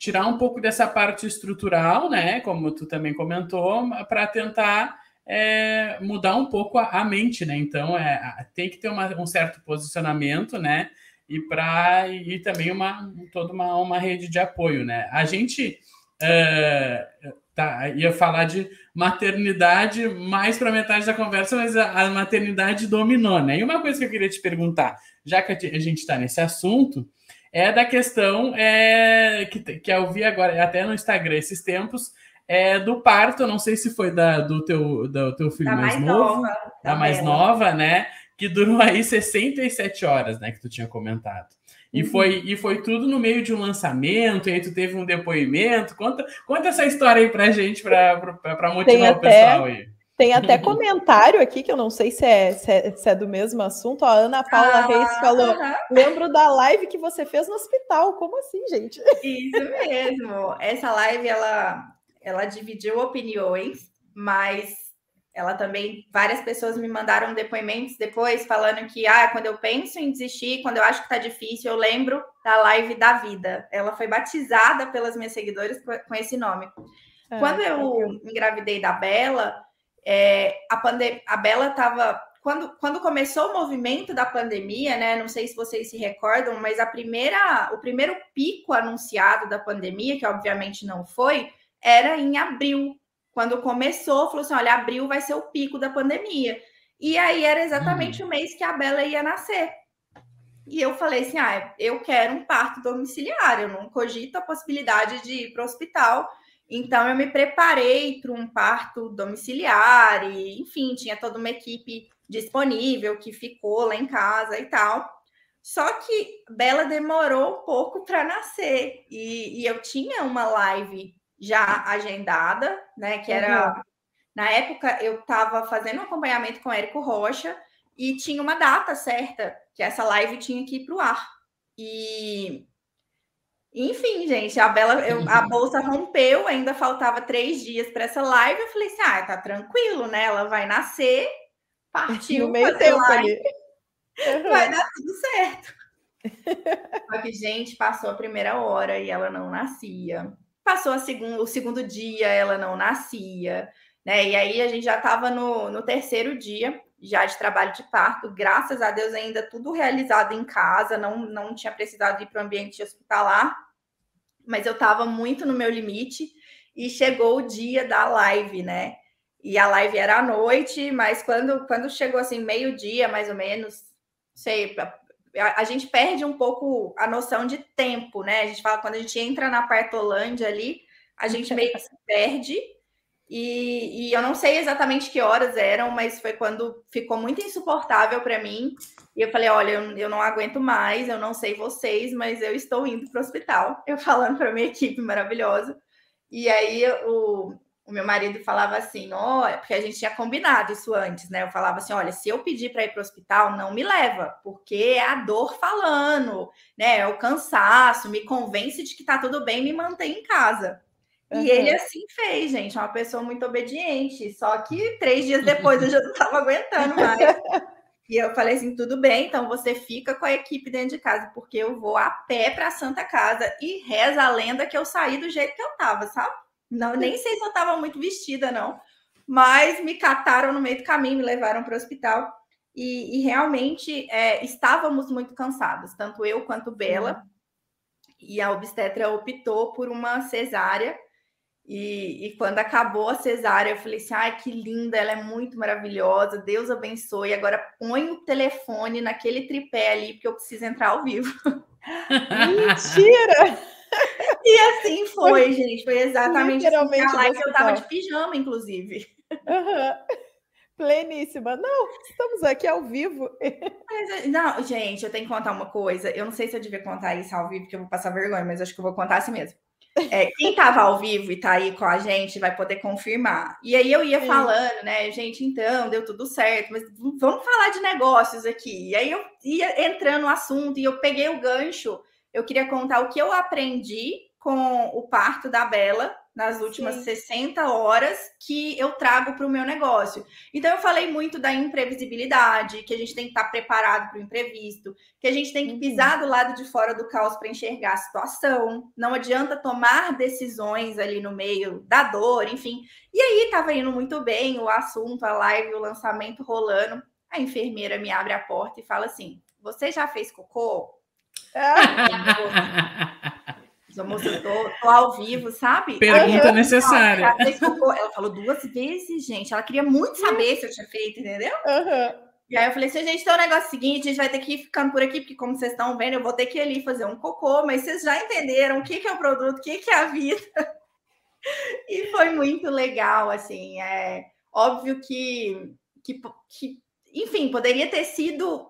B: tirar um pouco dessa parte estrutural, né? Como tu também comentou, para tentar é, mudar um pouco a, a, mente, né? Então é, tem que ter uma, um certo posicionamento, né? E para e também uma toda uma, uma rede de apoio, né? A gente uh, tá, ia falar de maternidade mais para metade da conversa, mas a, a, maternidade dominou, né? E uma coisa que eu queria te perguntar, já que a gente está nesse assunto, é da questão é, que, que eu vi agora, até no Instagram esses tempos, é do parto, não sei se foi da, do, teu, do teu filho mais, mais, novo, nova, da mais nova, né? Que durou aí 67 horas, né? Que tu tinha comentado. E, uhum. foi, e foi tudo no meio de um lançamento, e aí tu teve um depoimento. Conta, conta essa história aí pra gente, para motivar o pessoal aí.
C: Tem até comentário aqui, que eu não sei se é, se é, se é do mesmo assunto. A Ana Paula ah, Reis falou: uh -huh. lembro da live que você fez no hospital. Como assim, gente?
D: Isso mesmo. Essa live ela, ela dividiu opiniões, mas ela também, várias pessoas me mandaram depoimentos depois falando que, ah, quando eu penso em desistir, quando eu acho que tá difícil, eu lembro da live da vida. Ela foi batizada pelas minhas seguidoras com esse nome. Ah, quando eu engravidei da Bela, é, a, pandem a Bela estava. Quando, quando começou o movimento da pandemia, né? Não sei se vocês se recordam, mas a primeira, o primeiro pico anunciado da pandemia, que obviamente não foi, era em abril. Quando começou, falou assim: olha, abril vai ser o pico da pandemia. E aí era exatamente hum. o mês que a Bela ia nascer. E eu falei assim: ah, eu quero um parto domiciliar, eu não cogito a possibilidade de ir para o hospital então, eu me preparei para um parto domiciliar, e, enfim, tinha toda uma equipe disponível que ficou lá em casa e tal. Só que Bela demorou um pouco para nascer, e, e, eu tinha uma live já agendada, né? Que era. Uhum. Na época, eu estava fazendo um acompanhamento com o Érico Rocha e tinha uma data certa que essa live tinha que ir para o ar. E enfim, gente, a Bela, eu, a bolsa rompeu, ainda faltava três dias para essa live. Eu falei assim: ah, tá tranquilo, né? Ela vai nascer, partiu. No meio tempo ali. Vai dar tudo certo. Só que, gente, passou a primeira hora e ela não nascia. Passou a segundo, o segundo dia, ela não nascia. Né? E aí a gente já estava no, no terceiro dia já de trabalho de parto, graças a Deus ainda tudo realizado em casa, não, não tinha precisado ir para o ambiente hospitalar, mas eu estava muito no meu limite e chegou o dia da live, né? E a live era à noite, mas quando, quando chegou assim, meio-dia, mais ou menos, sei, a, a, gente perde um pouco a noção de tempo, né? A gente fala quando a gente entra na partolândia ali, a gente meio que se perde e, e, eu não sei exatamente que horas eram, mas foi quando ficou muito insuportável para mim. E eu falei: olha, eu, eu, não aguento mais, eu não sei vocês, mas eu estou indo para o hospital. <laughs> Eu falando para minha equipe maravilhosa. E aí o, o meu marido falava assim: olha, porque a gente tinha combinado isso antes, né? Eu falava assim: olha, se eu pedir para ir para o hospital, não me leva, porque é a dor falando, né? É o cansaço, me convence de que tá tudo bem, me mantém em casa. Uhum. E ele assim fez, gente, uma pessoa muito obediente. Só que três dias depois eu já não estava aguentando mais. e eu falei assim: tudo bem, então você fica com a equipe dentro de casa, porque eu vou a pé para a Santa Casa e reza a lenda que eu saí do jeito que eu estava, sabe? Não, nem sei se eu estava muito vestida, não. Mas me cataram no meio do caminho, me levaram para o hospital. e, e realmente é, estávamos muito cansados, tanto eu quanto Bela. E a obstetra optou por uma cesárea. E, e, quando acabou a cesárea, eu falei assim: ai, que linda, ela é muito maravilhosa, Deus abençoe. Agora põe o telefone naquele tripé ali, porque eu preciso entrar ao vivo.
C: Mentira! <laughs>
D: e assim foi, gente. Foi exatamente assim. A live eu tava de pijama, inclusive.
C: Uhum. Pleníssima. Não, estamos aqui ao vivo.
D: Mas, não, gente, eu tenho que contar uma coisa. Eu não sei se eu devia contar isso ao vivo, porque eu vou passar vergonha, mas acho que eu vou contar assim mesmo. É, quem estava ao vivo e está aí com a gente vai poder confirmar. E aí eu ia Sim. falando, né, gente, então, deu tudo certo, mas vamos falar de negócios aqui. E aí eu ia entrando no assunto e eu peguei o gancho. Eu queria contar o que eu aprendi com o parto da Bela nas últimas Sim. 60 horas que eu trago para o meu negócio. Então, eu falei muito da imprevisibilidade, que a gente tem que estar preparado para o imprevisto, que a gente tem que uhum. pisar do lado de fora do caos para enxergar a situação. Não adianta tomar decisões ali no meio da dor, enfim. E aí, estava indo muito bem o assunto, a live, o lançamento rolando. A enfermeira me abre a porta e fala assim: Você já fez cocô? <laughs> Ah. Moça, eu tô, tô, ao vivo, sabe?
B: Pergunta Aí, necessária.
D: Ela, ela, falou duas vezes, gente. Ela queria muito saber se eu tinha feito, entendeu? Uhum. E aí eu falei assim, gente, tem um negócio seguinte, a gente vai ter que ir ficando por aqui, porque como vocês estão vendo, eu vou ter que ir ali fazer um cocô, mas vocês já entenderam o que, que é o produto, o que, que é a vida. <laughs> e foi muito legal, assim. É óbvio que, que, que, enfim, poderia ter sido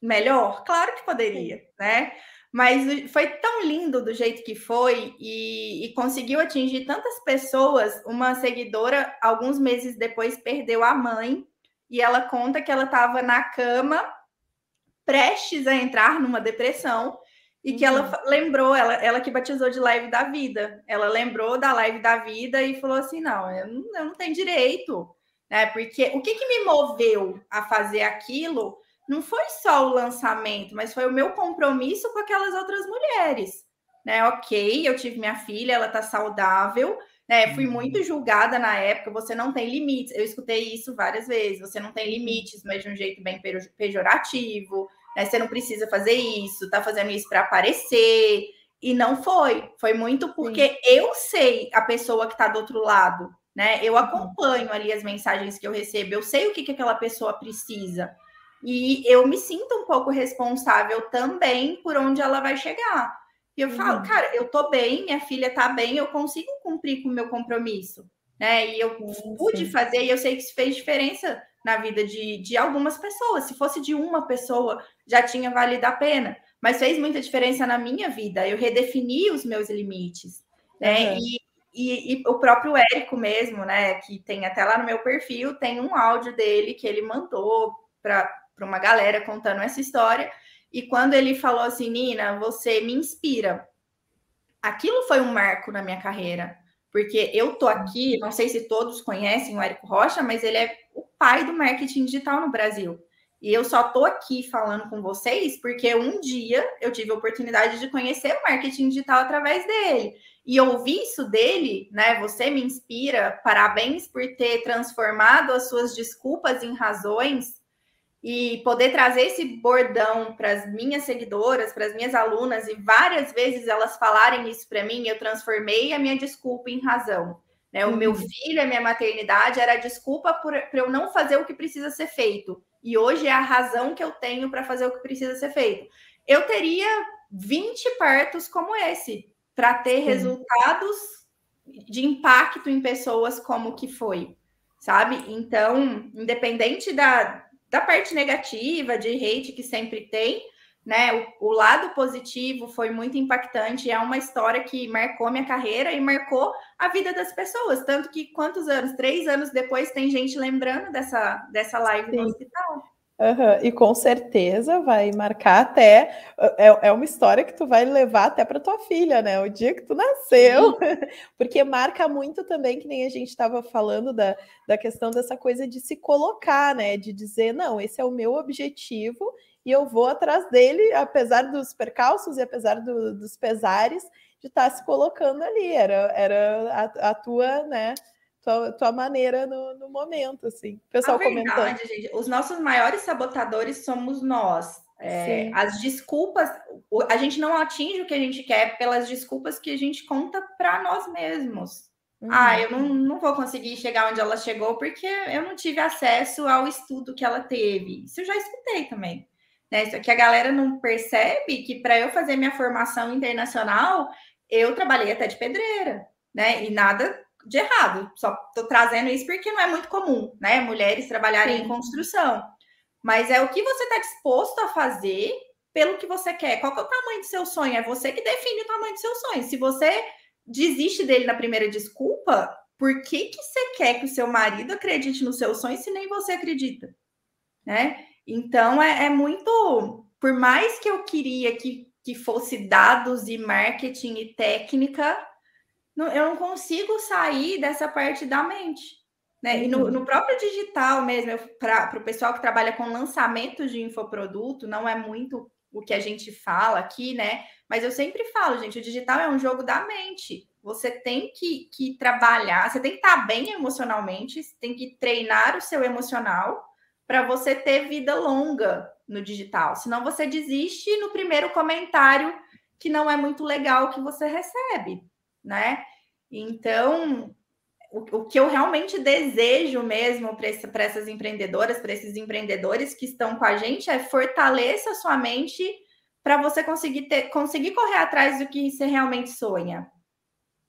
D: melhor? Claro que poderia, né? Mas foi tão lindo do jeito que foi e, e, conseguiu atingir tantas pessoas. Uma seguidora, alguns meses depois, perdeu a mãe e ela conta que ela estava na cama, prestes a entrar numa depressão. E que ela uhum. lembrou, ela, ela que batizou de live da vida. Ela lembrou da live da vida e falou assim: não, eu não, eu não tenho direito. Né? Porque o que, que me moveu a fazer aquilo não foi só o lançamento, mas foi o meu compromisso com aquelas outras mulheres. Né? Ok, eu tive minha filha, ela tá saudável, né? Fui uhum. muito julgada na época, você não tem limites. Eu escutei isso várias vezes, você não tem limites, mas de um jeito bem pejorativo, né? Você não precisa fazer isso, tá fazendo isso para aparecer. E não foi. Foi muito porque Sim. eu sei a pessoa que está do outro lado, né? Eu uhum. acompanho ali as mensagens que eu recebo, eu sei o que, que aquela pessoa precisa. E eu me sinto um pouco responsável também por onde ela vai chegar. E eu falo, uhum. cara, eu tô bem, minha filha tá bem, eu consigo cumprir com o meu compromisso. Né? E eu sim, pude fazer, e eu sei que isso fez diferença na vida de, de algumas pessoas. Se fosse de uma pessoa, já tinha valido a pena. Mas fez muita diferença na minha vida. Eu redefini os meus limites. Né? Uhum. E, e, e, o próprio Érico mesmo, né? Que tem até lá no meu perfil, tem um áudio dele que ele mandou para para uma galera contando essa história. E quando ele falou assim, Nina, você me inspira. Aquilo foi um marco na minha carreira, porque eu tô aqui, não sei se todos conhecem o Érico Rocha, mas ele é o pai do marketing digital no Brasil. E eu só tô aqui falando com vocês porque um dia eu tive a oportunidade de conhecer o marketing digital através dele. E ouvir isso dele, né? Você me inspira, parabéns por ter transformado as suas desculpas em razões e poder trazer esse bordão para as minhas seguidoras, para as minhas alunas, e várias vezes elas falarem isso para mim, eu transformei a minha desculpa em razão. Né? O uhum. meu filho, a minha maternidade era a desculpa para eu não fazer o que precisa ser feito. E hoje é a razão que eu tenho para fazer o que precisa ser feito. Eu teria 20 partos como esse, para ter uhum. resultados de impacto em pessoas como que foi, sabe? Então, independente da, da parte negativa, de hate que sempre tem, né? O, o, lado positivo foi muito impactante. É uma história que marcou minha carreira e marcou a vida das pessoas. Tanto que quantos anos? Três anos depois tem gente lembrando dessa, dessa live Sim. no hospital.
C: Uhum. E com certeza vai marcar até. É, é uma história que tu vai levar até para tua filha, né? O dia que tu nasceu, <laughs> porque marca muito também, que nem a gente estava falando da, da questão dessa coisa de se colocar, né? De dizer, não, esse é o meu objetivo e eu vou atrás dele, apesar dos percalços e apesar do, dos pesares, de estar tá se colocando ali. Era, era a, a tua, né? Tua, tua maneira no, no momento, assim. O pessoal
D: verdade,
C: comentando.
D: gente, os nossos maiores sabotadores somos nós. É, as desculpas, a gente não atinge o que a gente quer pelas desculpas que a gente conta para nós mesmos.
C: Uhum.
D: Ah, eu não, não vou conseguir chegar onde ela chegou porque eu não tive acesso ao estudo que ela teve. Isso eu já escutei também. Né? Só que a galera não percebe que para eu fazer minha formação internacional, eu trabalhei até de pedreira, né? E nada de errado. Só estou trazendo isso porque não é muito comum, né? Mulheres trabalharem
C: Sim.
D: em construção. Mas é o que você está disposto a fazer pelo que você quer. Qual que é o tamanho do seu sonho? É você que define o tamanho do seu sonho. Se você desiste dele na primeira desculpa, por que, que você quer que o seu marido acredite no seu sonho se nem você acredita? Né? Então é, é muito. Por mais que eu queria que, que fosse dados e marketing e técnica, não- eu não consigo sair dessa parte da mente. Né? E no,
C: Uhum.
D: no próprio digital mesmo, para o pessoal que trabalha com lançamento de infoproduto, não é muito o que a gente fala aqui, né? Mas eu sempre falo, gente, o digital é um jogo da mente. Você tem que, que trabalhar, você tem que estar bem emocionalmente, você tem que treinar o seu emocional para você ter vida longa no digital. Senão você desiste no primeiro comentário que não é muito legal que você recebe, né? Então, o, o que eu realmente desejo mesmo para essas empreendedoras, para esses empreendedores que estão com a gente, é fortaleça a sua mente para você conseguir ter, conseguir correr atrás do que você realmente sonha.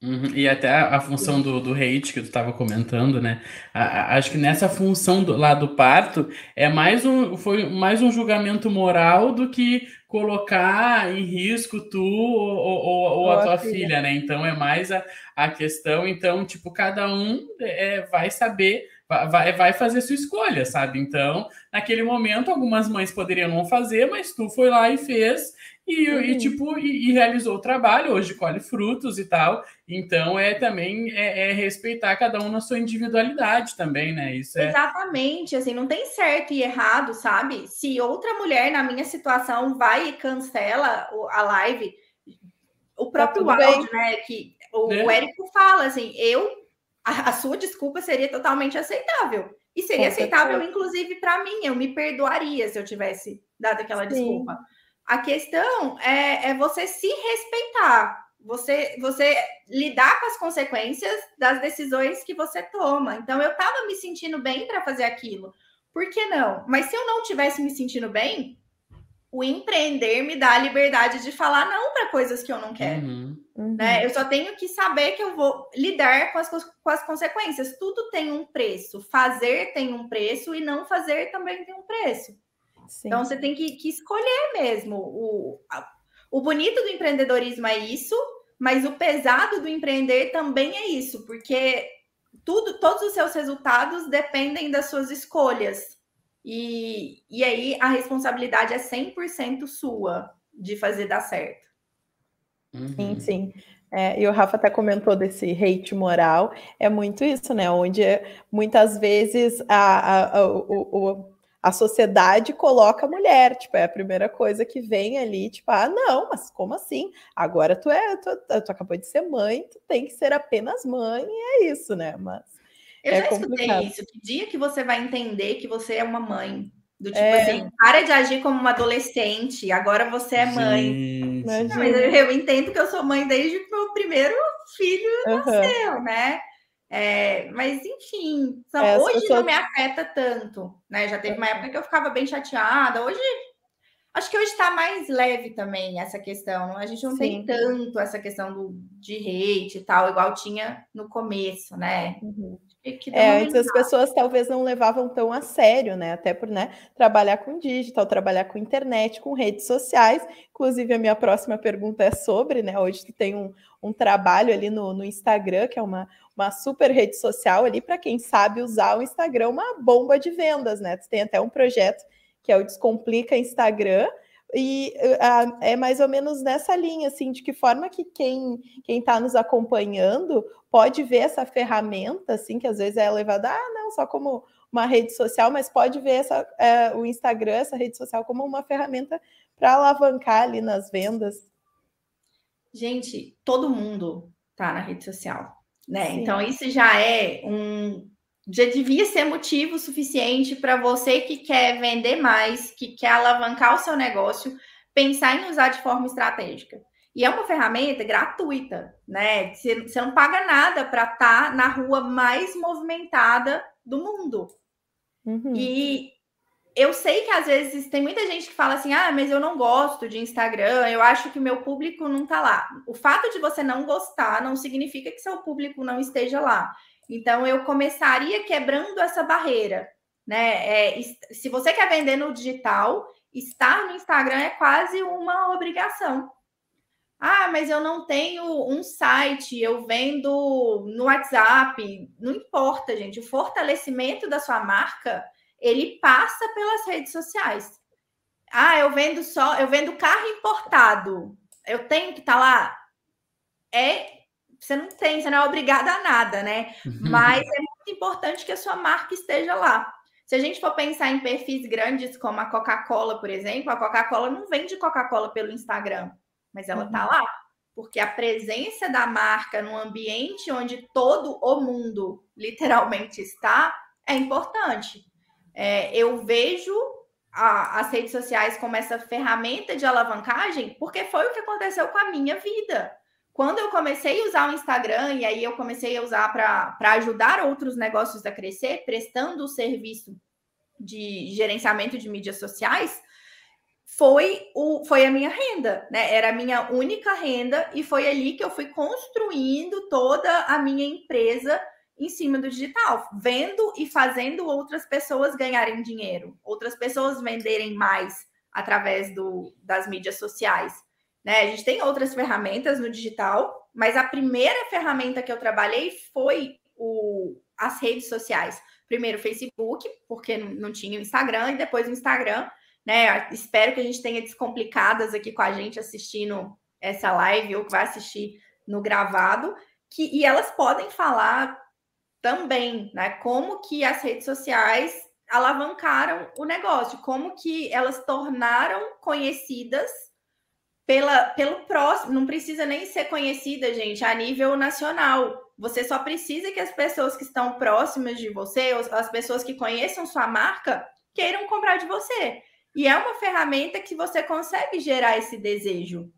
B: Uhum, E até a, a função do, do hate que tu estava comentando, né? A- a- acho que nessa função do, lá do parto é mais um, foi mais um julgamento moral do que colocar em risco tu ou, ou- ou- a tua
C: filha.
B: filha, né? Então é mais a, a questão, então, tipo, cada um é, vai saber, vai, vai fazer sua escolha, sabe? Então, naquele momento, algumas mães poderiam não fazer, mas tu foi lá e fez. E, e,
C: Uhum.
B: tipo, e, e realizou o trabalho, hoje colhe frutos e tal. Então é também é, é respeitar cada um na sua individualidade também, né? Isso é.
D: Exatamente, assim, não tem certo e errado, sabe? Se outra mulher na minha situação vai e cancela o- a live, o próprio
C: tudo bem.
D: áudio, né? Que o,
B: É.
D: o Érico fala assim, eu a, a sua desculpa seria totalmente aceitável. E seria
C: Com
D: aceitável,
C: certeza.
D: inclusive, para mim. Eu me perdoaria se eu tivesse dado aquela
C: Sim.
D: desculpa. A questão é, é você se respeitar, você, você lidar com as consequências das decisões que você toma. Então, eu estava me sentindo bem para fazer aquilo. Por que não? Mas se eu não tivesse me sentindo bem, o empreender me dá a liberdade de falar não para coisas que eu não quero.
B: Uhum.
C: Uhum.
D: Né? Eu só tenho que saber que eu vou lidar com as, com as consequências. Tudo tem um preço. Fazer tem um preço e não fazer também tem um preço.
C: Sim.
D: Então você tem que, que escolher mesmo. O, a- o bonito do empreendedorismo é isso, mas o pesado do empreender também é isso, porque tudo, todos os seus resultados dependem das suas escolhas. E, e aí a responsabilidade é 100% sua de fazer dar certo.
C: Sim,
B: Uhum.
C: sim. É, e o Rafa até comentou desse hate moral, é muito isso, né? Onde muitas vezes a, a, a, o- o- a sociedade coloca a mulher, tipo, é a primeira coisa que vem ali, tipo, ah, não, mas como assim? Agora tu é, tu, tu acabou de ser mãe, tu tem que ser apenas mãe, e é isso, né? Mas
D: Eu
C: É
D: já escutei
C: complicado.
D: isso. Que dia que você vai entender que você é uma mãe? Do tipo
C: É.
D: assim, para de agir como uma adolescente, agora você é mãe. Não, mas eu, eu entendo que eu sou mãe desde que meu primeiro filho
C: aham,
D: nasceu, né? É, mas enfim, são-
C: É,
D: hoje
C: pessoas-
D: não me afeta tanto, né? Já teve uma época que eu ficava bem chateada. Hoje acho que hoje está mais leve também essa questão. A gente não tem
C: Sim.
D: tanto essa questão do, de hate e tal, igual tinha no começo, né?
C: uhum. É, antes as pessoas talvez não levavam tão a sério, né? Até por né, trabalhar com digital, trabalhar com internet, com redes sociais. Inclusive, a minha próxima pergunta é sobre, né? Hoje tu tem um, um trabalho ali no, no Instagram, que é uma, uma super rede social ali, para quem sabe usar o Instagram, uma bomba de vendas, né? Tu tem até um projeto que é o Descomplica Instagram. E ah, é mais ou menos nessa linha, assim, de que forma que quem quem está nos acompanhando pode ver essa ferramenta, assim, que às vezes é levada, ah, não, só como uma rede social, mas pode ver essa, é, o Instagram, essa rede social, como uma ferramenta para alavancar ali nas vendas.
D: Gente, todo mundo tá na rede social. né? Sim. Então isso já é um já devia ser motivo suficiente para você que quer vender mais, que quer alavancar o seu negócio, pensar em usar de forma estratégica. E é uma ferramenta gratuita, né? Você, não paga nada para estar tá na rua mais movimentada do mundo. Uhum. E eu sei que às vezes tem muita gente que fala assim: ah, mas eu não gosto de Instagram, eu acho que o meu público não está lá. O fato de você não gostar não significa que seu público não esteja lá. Então eu começaria quebrando essa barreira. Né? É, se você quer vender no digital, estar no Instagram é quase uma obrigação. Ah, mas eu não tenho um site, eu vendo no WhatsApp. Não importa, gente. O fortalecimento da sua marca, ele passa pelas redes sociais. Ah, eu vendo só, eu vendo carro importado. Eu tenho que estar tá lá. É, você não tem, você não é obrigada a nada, né? <laughs> Mas é muito importante que a sua marca esteja lá. Se a gente for pensar em perfis grandes como a Coca-Cola, por exemplo, a Coca-Cola não vende Coca-Cola pelo Instagram mas ela está uhum. lá. Porque a presença da marca no ambiente onde todo o mundo literalmente está é importante. É, eu vejo a, as redes sociais como essa ferramenta de alavancagem, porque foi o que aconteceu com a minha vida. Quando eu comecei a usar o Instagram, e aí eu comecei a usar para ajudar outros negócios a crescer, prestando o serviço de gerenciamento de mídias sociais, foi, o, foi a minha renda, né? Era a minha única renda e foi ali que eu fui construindo toda a minha empresa em cima do digital, vendo e fazendo outras pessoas ganharem dinheiro, outras pessoas venderem mais através do, das mídias sociais. Né? A gente tem outras ferramentas no digital, mas a primeira ferramenta que eu trabalhei foi o, as redes sociais. Primeiro o Facebook, porque não tinha o Instagram, e depois o Instagram né? Espero que a gente tenha descomplicadas aqui com a gente assistindo essa live ou que vai assistir no gravado, que, e elas podem falar também, né? Como que as redes sociais alavancaram o negócio, como que elas tornaram conhecidas pela, pelo próximo, não precisa nem ser conhecida, gente, a nível nacional. Você só precisa que as pessoas que estão próximas de você, as pessoas que conheçam sua marca, queiram comprar de você. E é uma ferramenta que você consegue gerar esse desejo.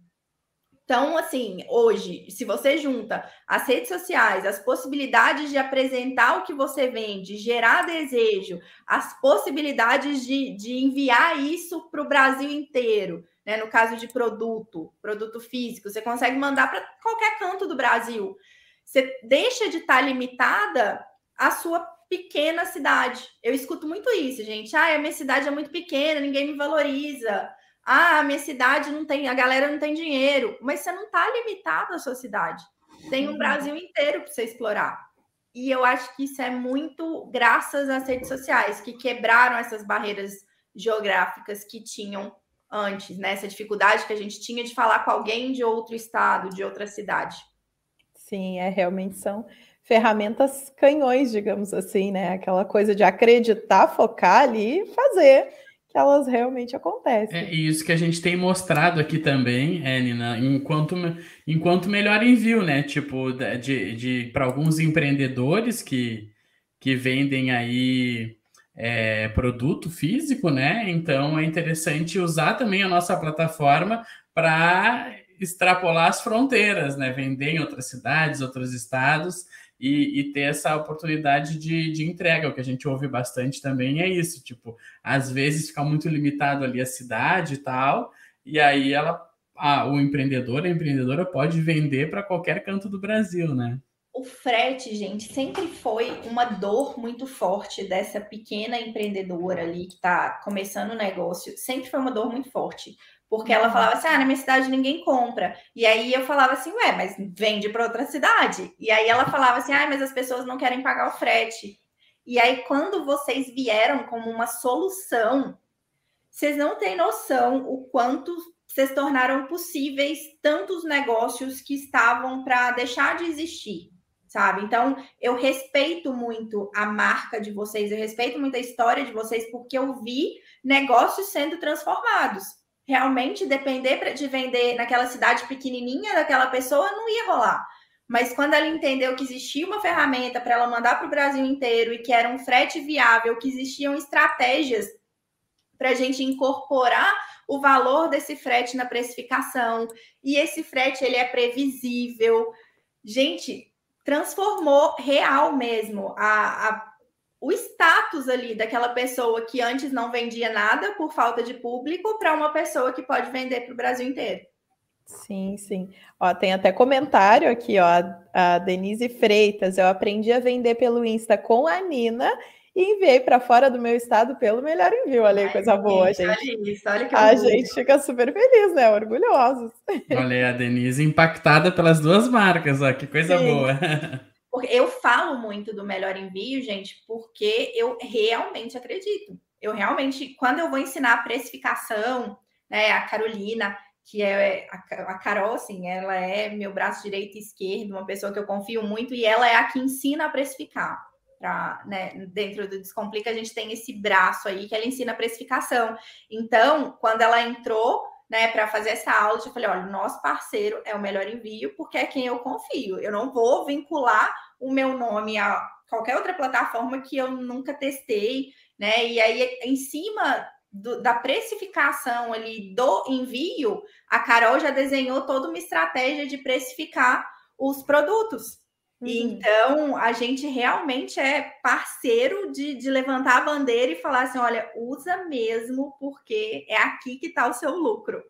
D: Então, assim, hoje, se você junta as redes sociais, as possibilidades de apresentar o que você vende, gerar desejo, as possibilidades de, de enviar isso para o Brasil inteiro, né? No caso de produto, produto físico, você consegue mandar para qualquer canto do Brasil. Você deixa de estar tá limitada à sua pequena cidade. Eu escuto muito isso, gente. Ah, a minha cidade é muito pequena, ninguém me valoriza. Ah, a minha cidade não tem, a galera não tem dinheiro. Mas você não está limitado à sua cidade. Tem um Brasil inteiro para você explorar. E eu acho que isso é muito graças às redes sociais, que quebraram essas barreiras geográficas que tinham antes, né? Essa dificuldade que a gente tinha de falar com alguém de outro estado, de outra cidade.
C: Sim, é realmente são ferramentas canhões, digamos assim, né? Aquela coisa de acreditar, focar ali e fazer elas realmente acontecem.
B: É isso que a gente tem mostrado aqui também, é, Nina, enquanto, enquanto melhor envio, né? Tipo, de, de para alguns empreendedores que, que vendem aí é, produto físico, né? Então é interessante usar também a nossa plataforma para extrapolar as fronteiras, né? Vender em outras cidades, outros estados e, e, ter essa oportunidade de, de entrega. O que a gente ouve bastante também é isso, tipo, às vezes fica muito limitado ali a cidade e tal, e aí ela, a, o empreendedor, a empreendedora pode vender para qualquer canto do Brasil, né?
D: O frete, gente, sempre foi uma dor muito forte dessa pequena empreendedora ali que está começando o negócio. Sempre foi uma dor muito forte porque ela falava assim: ah, na minha cidade ninguém compra. E aí eu falava assim: ué, mas vende para outra cidade. E aí ela falava assim: ah, mas as pessoas não querem pagar o frete. E aí, quando vocês vieram como uma solução, vocês não têm noção o quanto vocês tornaram possíveis tantos negócios que estavam para deixar de existir, sabe? Então, eu respeito muito a marca de vocês, eu respeito muito a história de vocês, porque eu vi negócios sendo transformados realmente depender de vender naquela cidade pequenininha daquela pessoa não ia rolar. mas quando ela entendeu que existia uma ferramenta para ela mandar para o Brasil inteiro e que era um frete viável, que existiam estratégias para a gente incorporar o valor desse frete na precificação e esse frete ele é previsível. Gente, transformou real mesmo a, a o status ali daquela pessoa que antes não vendia nada por falta de público para uma pessoa que pode vender para o Brasil inteiro.
C: Sim, sim. Ó, tem até comentário aqui, ó. A Denise Freitas, eu aprendi a vender pelo Insta com a Nina e enviei para fora do meu estado pelo melhor envio. Olha aí, coisa boa, gente.
D: Olha isso, olha que
C: A gente fica super feliz, né? Orgulhosos.
B: Olha aí, a Denise impactada pelas duas marcas, ó, que coisa sim. boa. <laughs>
D: Eu falo muito do melhor envio, gente, porque eu realmente acredito. Eu realmente, quando eu vou ensinar a precificação, né, a Carolina, que é a, Carol, assim, ela é meu braço direito e esquerdo, uma pessoa que eu confio muito, e ela é a que ensina a precificar. Pra, né, dentro do Descomplica, a gente tem esse braço aí que ela ensina a precificação. Então, quando ela entrou né, para fazer essa aula, eu falei: olha, o nosso parceiro é o melhor envio, porque é quem eu confio. Eu não vou vincular o meu nome a qualquer outra plataforma que eu nunca testei, né? E aí, em cima do, da precificação ali do envio, a Carol já desenhou toda uma estratégia de precificar os produtos. Uhum. Então, a gente realmente é parceiro de, de levantar a bandeira e falar assim: olha, usa mesmo, porque é aqui que está o seu lucro.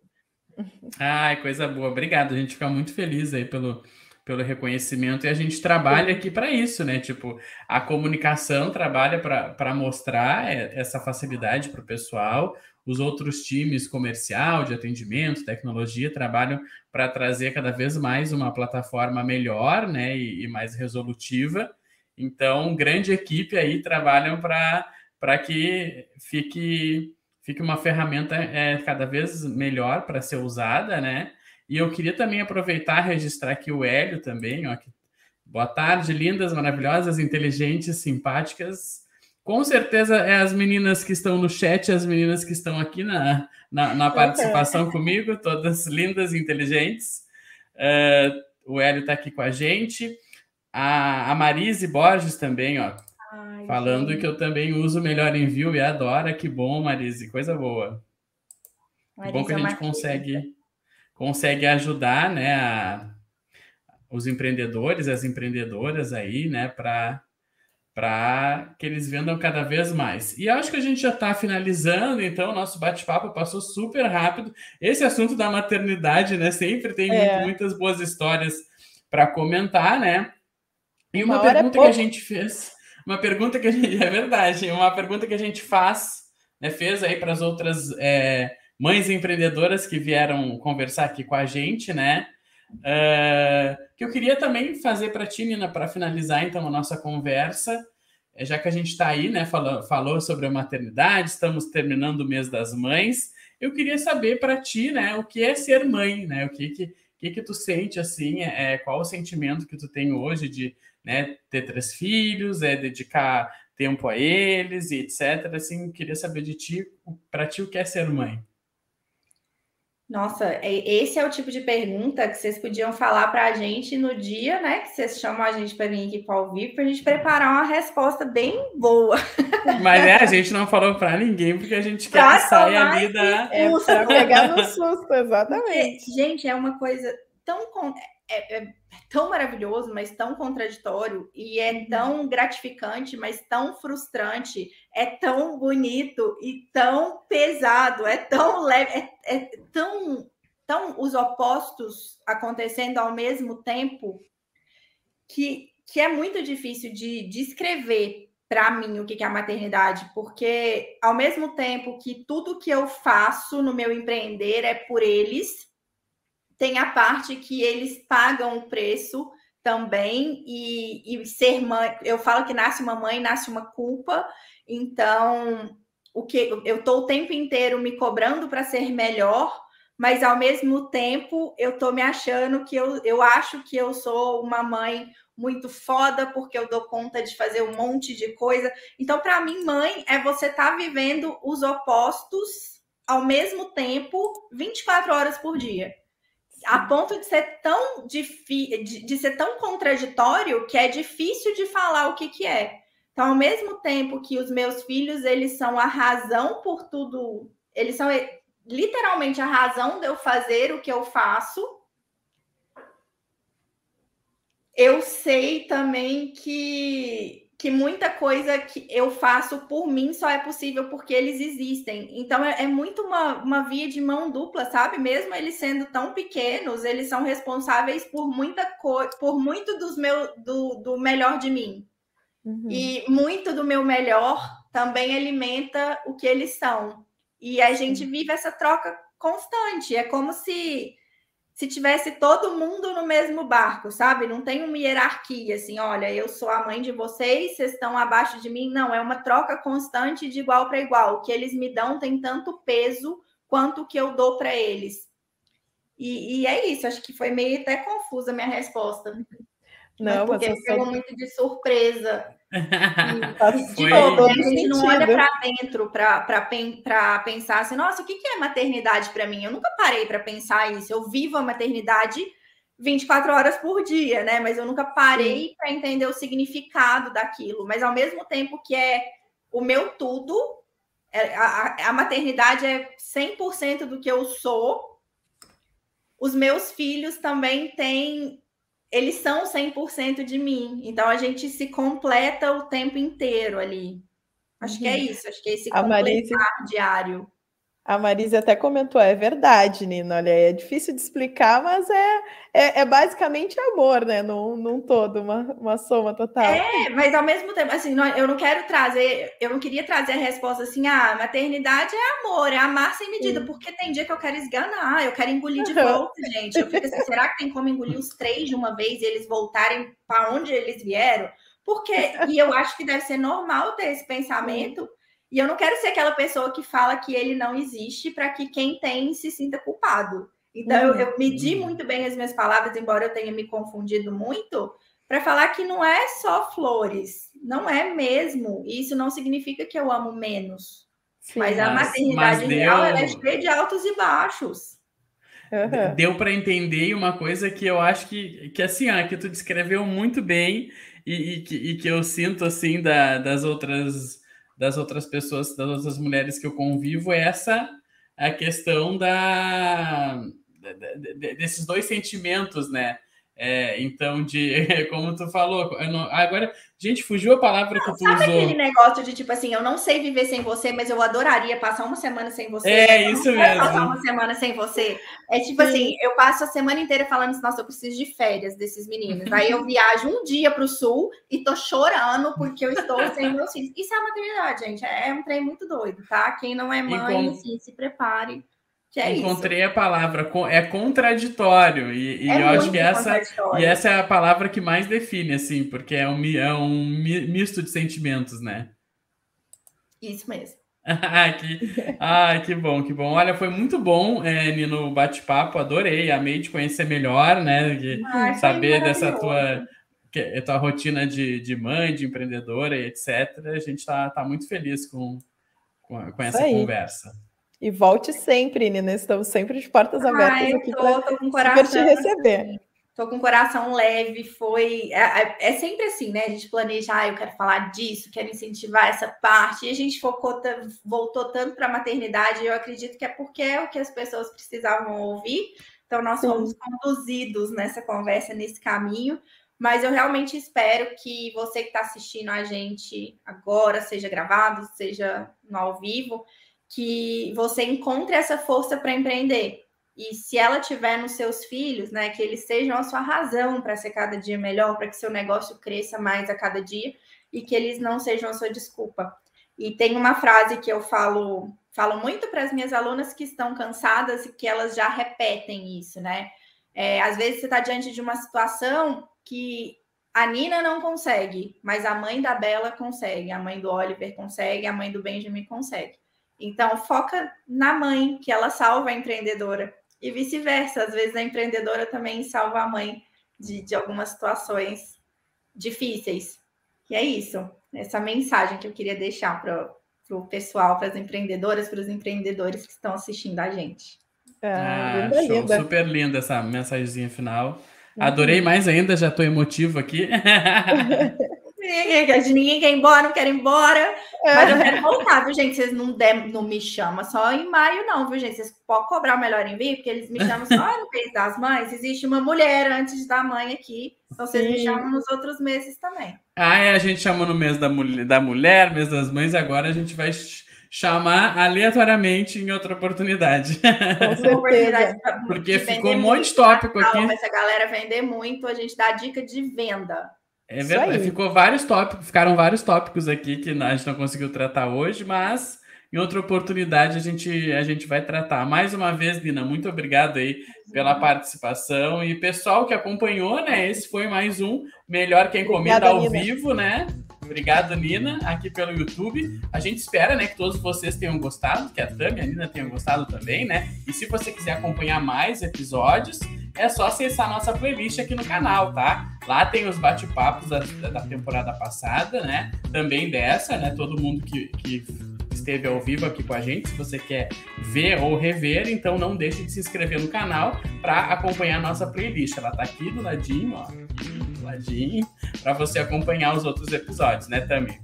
B: Ai, coisa boa. Obrigado. A gente fica muito feliz aí pelo, pelo reconhecimento e a gente trabalha aqui para isso, né? Tipo, a comunicação trabalha para mostrar essa facilidade para o pessoal, os outros times comercial, de atendimento, tecnologia trabalham para trazer cada vez mais uma plataforma melhor, né? E, e mais resolutiva. Então, grande equipe aí trabalham para que fique, fique uma ferramenta é, cada vez melhor para ser usada, né? E eu queria também aproveitar e registrar aqui o Hélio também, ó, que... boa tarde, lindas, maravilhosas, inteligentes, simpáticas. Com certeza é as meninas que estão no chat, as meninas que estão aqui na, na, na participação comigo, todas lindas e inteligentes. Uh, o Hélio está aqui com a gente. A, a Marise Borges também, ó. Ai, falando gente. que eu também uso o melhor envio e adora. Que bom, Marise, coisa boa. Marise bom que a é gente consegue consegue ajudar, né, a, os empreendedores, as empreendedoras aí, né, para para que eles vendam cada vez mais. E acho que a gente já está finalizando, então o nosso bate-papo passou super rápido. Esse assunto da maternidade, né, sempre tem é. muito, muitas boas histórias para comentar, né? E uma, uma pergunta é que a gente fez, uma pergunta que a gente, <laughs> é verdade, uma pergunta que a gente faz, né, fez aí para as outras é, mães empreendedoras que vieram conversar aqui com a gente, né? Uh, que eu queria também fazer para ti, Nina, para finalizar então a nossa conversa, é, já que a gente está aí, né, falou, falou sobre a maternidade, estamos terminando o mês das mães, eu queria saber para ti, né, o que é ser mãe, né, o que que, que, que tu sente assim, é, qual o sentimento que tu tem hoje de né, ter três filhos, é dedicar tempo a eles e etc. Assim, queria saber de ti, para ti o que é ser mãe.
D: Nossa, é, esse é o tipo de pergunta que vocês podiam falar para a gente no dia, né? Que vocês chamam a gente para vir aqui para o vivo, para a gente preparar uma resposta bem boa. <laughs>
B: Mas é, a gente não falou para ninguém, porque a gente quer pra que saia ali da.
C: É, para pegar no <laughs> susto, exatamente.
D: Porque, gente, é uma coisa tão. É, é, tão maravilhoso, mas tão contraditório, e é uhum. tão gratificante, mas tão frustrante, é tão bonito e tão pesado, é tão leve, é, é tão, tão os opostos acontecendo ao mesmo tempo que, que é muito difícil de descrever para mim o que é a maternidade, porque ao mesmo tempo que tudo que eu faço no meu empreender é por eles, tem a parte que eles pagam o preço também, e, e ser mãe, eu falo que nasce uma mãe, nasce uma culpa, então o que eu estou o tempo inteiro me cobrando para ser melhor, mas ao mesmo tempo eu estou me achando que eu, eu acho que eu sou uma mãe muito foda porque eu dou conta de fazer um monte de coisa. Então, para mim, mãe é você estar tá vivendo os opostos ao mesmo tempo, 24 horas por dia. A ponto de ser tão de, ser tão contraditório que é difícil de falar o que, que é. Então, ao mesmo tempo que os meus filhos, eles são a razão por tudo, eles são literalmente a razão de eu fazer o que eu faço, eu sei também que que muita coisa que eu faço por mim só é possível porque eles existem. Então é, é, muito uma, uma via de mão dupla, sabe? Mesmo eles sendo tão pequenos, eles são responsáveis por muita coisa, por muito dos meu, do, do melhor de mim. Uhum. E muito do meu melhor também alimenta o que eles são. E a gente vive essa troca constante. É como se se tivesse todo mundo no mesmo barco, sabe? Não tem uma hierarquia assim, olha, eu sou a mãe de vocês, vocês estão abaixo de mim. Não, é uma troca constante de igual para igual. O que eles me dão tem tanto peso quanto o que eu dou para eles. E, e, é isso, acho que foi meio até confusa a minha resposta. Não, mas porque mas pegou muito de surpresa. De novo, a gente não olha para dentro para pensar assim, nossa, o que é maternidade para mim? Eu nunca parei para pensar isso. Eu vivo a maternidade 24 horas por dia, né? Mas eu nunca parei para entender o significado daquilo. Mas ao mesmo tempo que é o meu tudo, é, a, a maternidade é 100% do que eu sou. Os meus filhos também têm eles são 100% de mim. Então a gente se completa o tempo inteiro ali. Acho uhum. que é uhum. isso, acho que é esse completar diário.
C: A Marise até comentou, é verdade, Nina. Olha, é difícil de explicar, mas é, é, é basicamente amor, né? Num, num todo, uma, uma soma total.
D: É, mas ao mesmo tempo, assim, não, eu não quero trazer, eu não queria trazer a resposta assim, ah, maternidade é amor, é amar sem medida, Sim. porque tem dia que eu quero esganar, eu quero engolir de volta, gente. Eu fico assim, será que tem como engolir os três de uma vez e eles voltarem para onde eles vieram? Porque, e eu acho que deve ser normal ter esse pensamento. E eu não quero ser aquela pessoa que fala que ele não existe para que quem tem se sinta culpado. Então, uhum. eu, eu medi muito bem as minhas palavras, embora eu tenha me confundido muito, para falar que não é só flores. Não é mesmo. E isso não significa que eu amo menos. Sim, mas, a maternidade mas real deu... é cheia de altos e baixos.
B: Uhum. Deu para entender uma coisa que eu acho que, que assim, que tu descreveu muito bem e, e, que, e que eu sinto assim da, das outras das outras pessoas, das outras mulheres que eu convivo, é essa a questão da, desses dois sentimentos, né? É, então, de <laughs> como tu falou, não, agora, gente, fugiu a palavra que tu sabe usou. Sabe
D: aquele negócio de tipo assim, eu não sei viver sem você, mas eu adoraria passar uma semana sem você.
B: É, isso mesmo.
D: Passar uma semana sem você. É tipo Sim. assim, eu passo a semana inteira falando assim, nossa, eu preciso de férias desses meninos. Aí eu viajo um dia para o sul e tô chorando porque eu estou <laughs> sem meus filhos. Isso é a maternidade, gente. É um trem muito doido, tá? Quem não é mãe, como... assim, se prepare.
B: É Encontrei isso. a palavra, é contraditório, e, e é eu acho que essa, e essa é a palavra que mais define, assim, porque é um, é um misto de sentimentos, né?
D: Isso mesmo. <laughs>
B: ah, que, ah, que bom, que bom. Olha, foi muito bom, é, Nino, bate-papo, adorei, amei te conhecer melhor, né? De ah, saber dessa tua, que, é tua rotina de, de mãe, de empreendedora e etc. A gente tá, tá muito feliz com, com, com essa conversa.
C: E volte sempre, Nina. Estamos sempre de portas abertas aqui para te receber.
D: Tô com o coração leve, foi. É, é, é, sempre assim, né? A gente planeja, ah, eu quero falar disso, quero incentivar essa parte, e a gente focou, voltou tanto para a maternidade, eu acredito que é porque é o que as pessoas precisavam ouvir. Então, nós Sim. fomos conduzidos nessa conversa, nesse caminho. Mas eu realmente espero que você que está assistindo a gente agora, seja gravado, seja no ao vivo, que você encontre essa força para empreender. E se ela tiver nos seus filhos, né, que eles sejam a sua razão para ser cada dia melhor, para que seu negócio cresça mais a cada dia e que eles não sejam a sua desculpa. E tem uma frase que eu falo, falo muito para as minhas alunas que estão cansadas e que elas já repetem isso, né? É, às vezes você está diante de uma situação que a Nina não consegue, mas a mãe da Bela consegue, a mãe do Oliver consegue, a mãe do Benjamin consegue. Então, foca na mãe, que ela salva a empreendedora. E vice-versa, às vezes a empreendedora também salva a mãe de, de algumas situações difíceis. E é isso, essa mensagem que eu queria deixar para o pessoal, para as empreendedoras, para os empreendedores que estão assistindo a gente.
B: Ah, ah linda, show. Linda. Super linda essa mensagenzinha final. Uhum. Adorei mais ainda, já estou emotivo aqui. <laughs>
D: Ninguém quer ir embora, não quer ir embora. É. Mas eu quero voltar, viu, gente? Vocês não, não me chamam só em maio, não, viu, gente? Vocês podem cobrar o melhor envio, porque eles me chamam só no mês das mães. Existe uma mulher antes da mãe aqui. Então vocês Sim. me chamam nos outros meses também.
B: Ah, é, a gente chama no mês da, mulher, da mulher, mês das mães, agora a gente vai chamar aleatoriamente em outra oportunidade. <laughs>
C: Com certeza.
B: Porque ficou um monte de tópico aqui.
D: Mas se a galera vender muito, a gente dá dica de venda.
B: É verdade, ficou vários tópicos, ficaram vários tópicos aqui que a gente não conseguiu tratar hoje, mas em outra oportunidade a gente, a gente vai tratar. Mais uma vez, Nina, muito obrigado aí pela participação e pessoal que acompanhou, né? Esse foi mais um Melhor Quem Comenta ao Nina. vivo, né? Obrigado, Nina, aqui pelo YouTube. A gente espera, né, que todos vocês tenham gostado, que a Tami e a Nina tenham gostado também, né? E se você quiser acompanhar mais episódios, é só acessar nossa playlist aqui no canal, tá? Lá tem os bate-papos da, da, temporada passada, né? Também dessa, né? Todo mundo que, que esteve ao vivo aqui com a gente, se você quer ver ou rever, então não deixe de se inscrever no canal para acompanhar a nossa playlist. Ela tá aqui do ladinho, ó, do ladinho, para você acompanhar os outros episódios, né, Tami?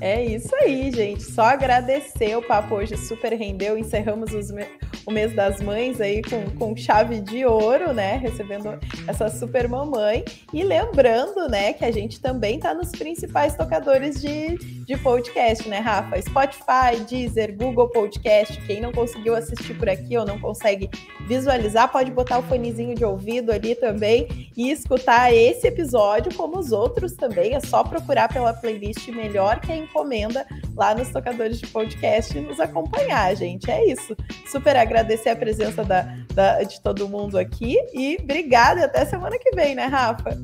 C: É isso aí, gente. Só agradecer. O papo hoje super rendeu. Encerramos me... o mês das mães aí com, com chave de ouro, né? Recebendo essa super mamãe. E lembrando, né, que a gente também tá nos principais tocadores de, de podcast, né, Rafa? Spotify, Deezer, Google Podcast. Quem não conseguiu assistir por aqui ou não consegue visualizar, pode botar o fonezinho de ouvido ali também e escutar esse episódio, como os outros também. É só procurar pela playlist melhor que a encomenda lá nos tocadores de podcast e nos acompanhar, gente. É isso. Super agradecer a presença da, da, de todo mundo aqui e obrigada e até semana que vem, né, Rafa?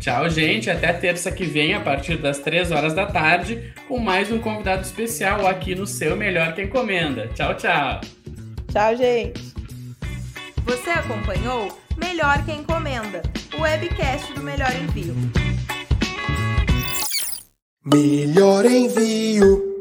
B: Tchau, gente. Até terça que vem, a partir das três horas da tarde, com mais um convidado especial aqui no seu Melhor Que Encomenda. Tchau, tchau.
C: Tchau, gente.
A: Você acompanhou Melhor Que Encomenda, o webcast do Melhor Envio.
E: Melhor envio.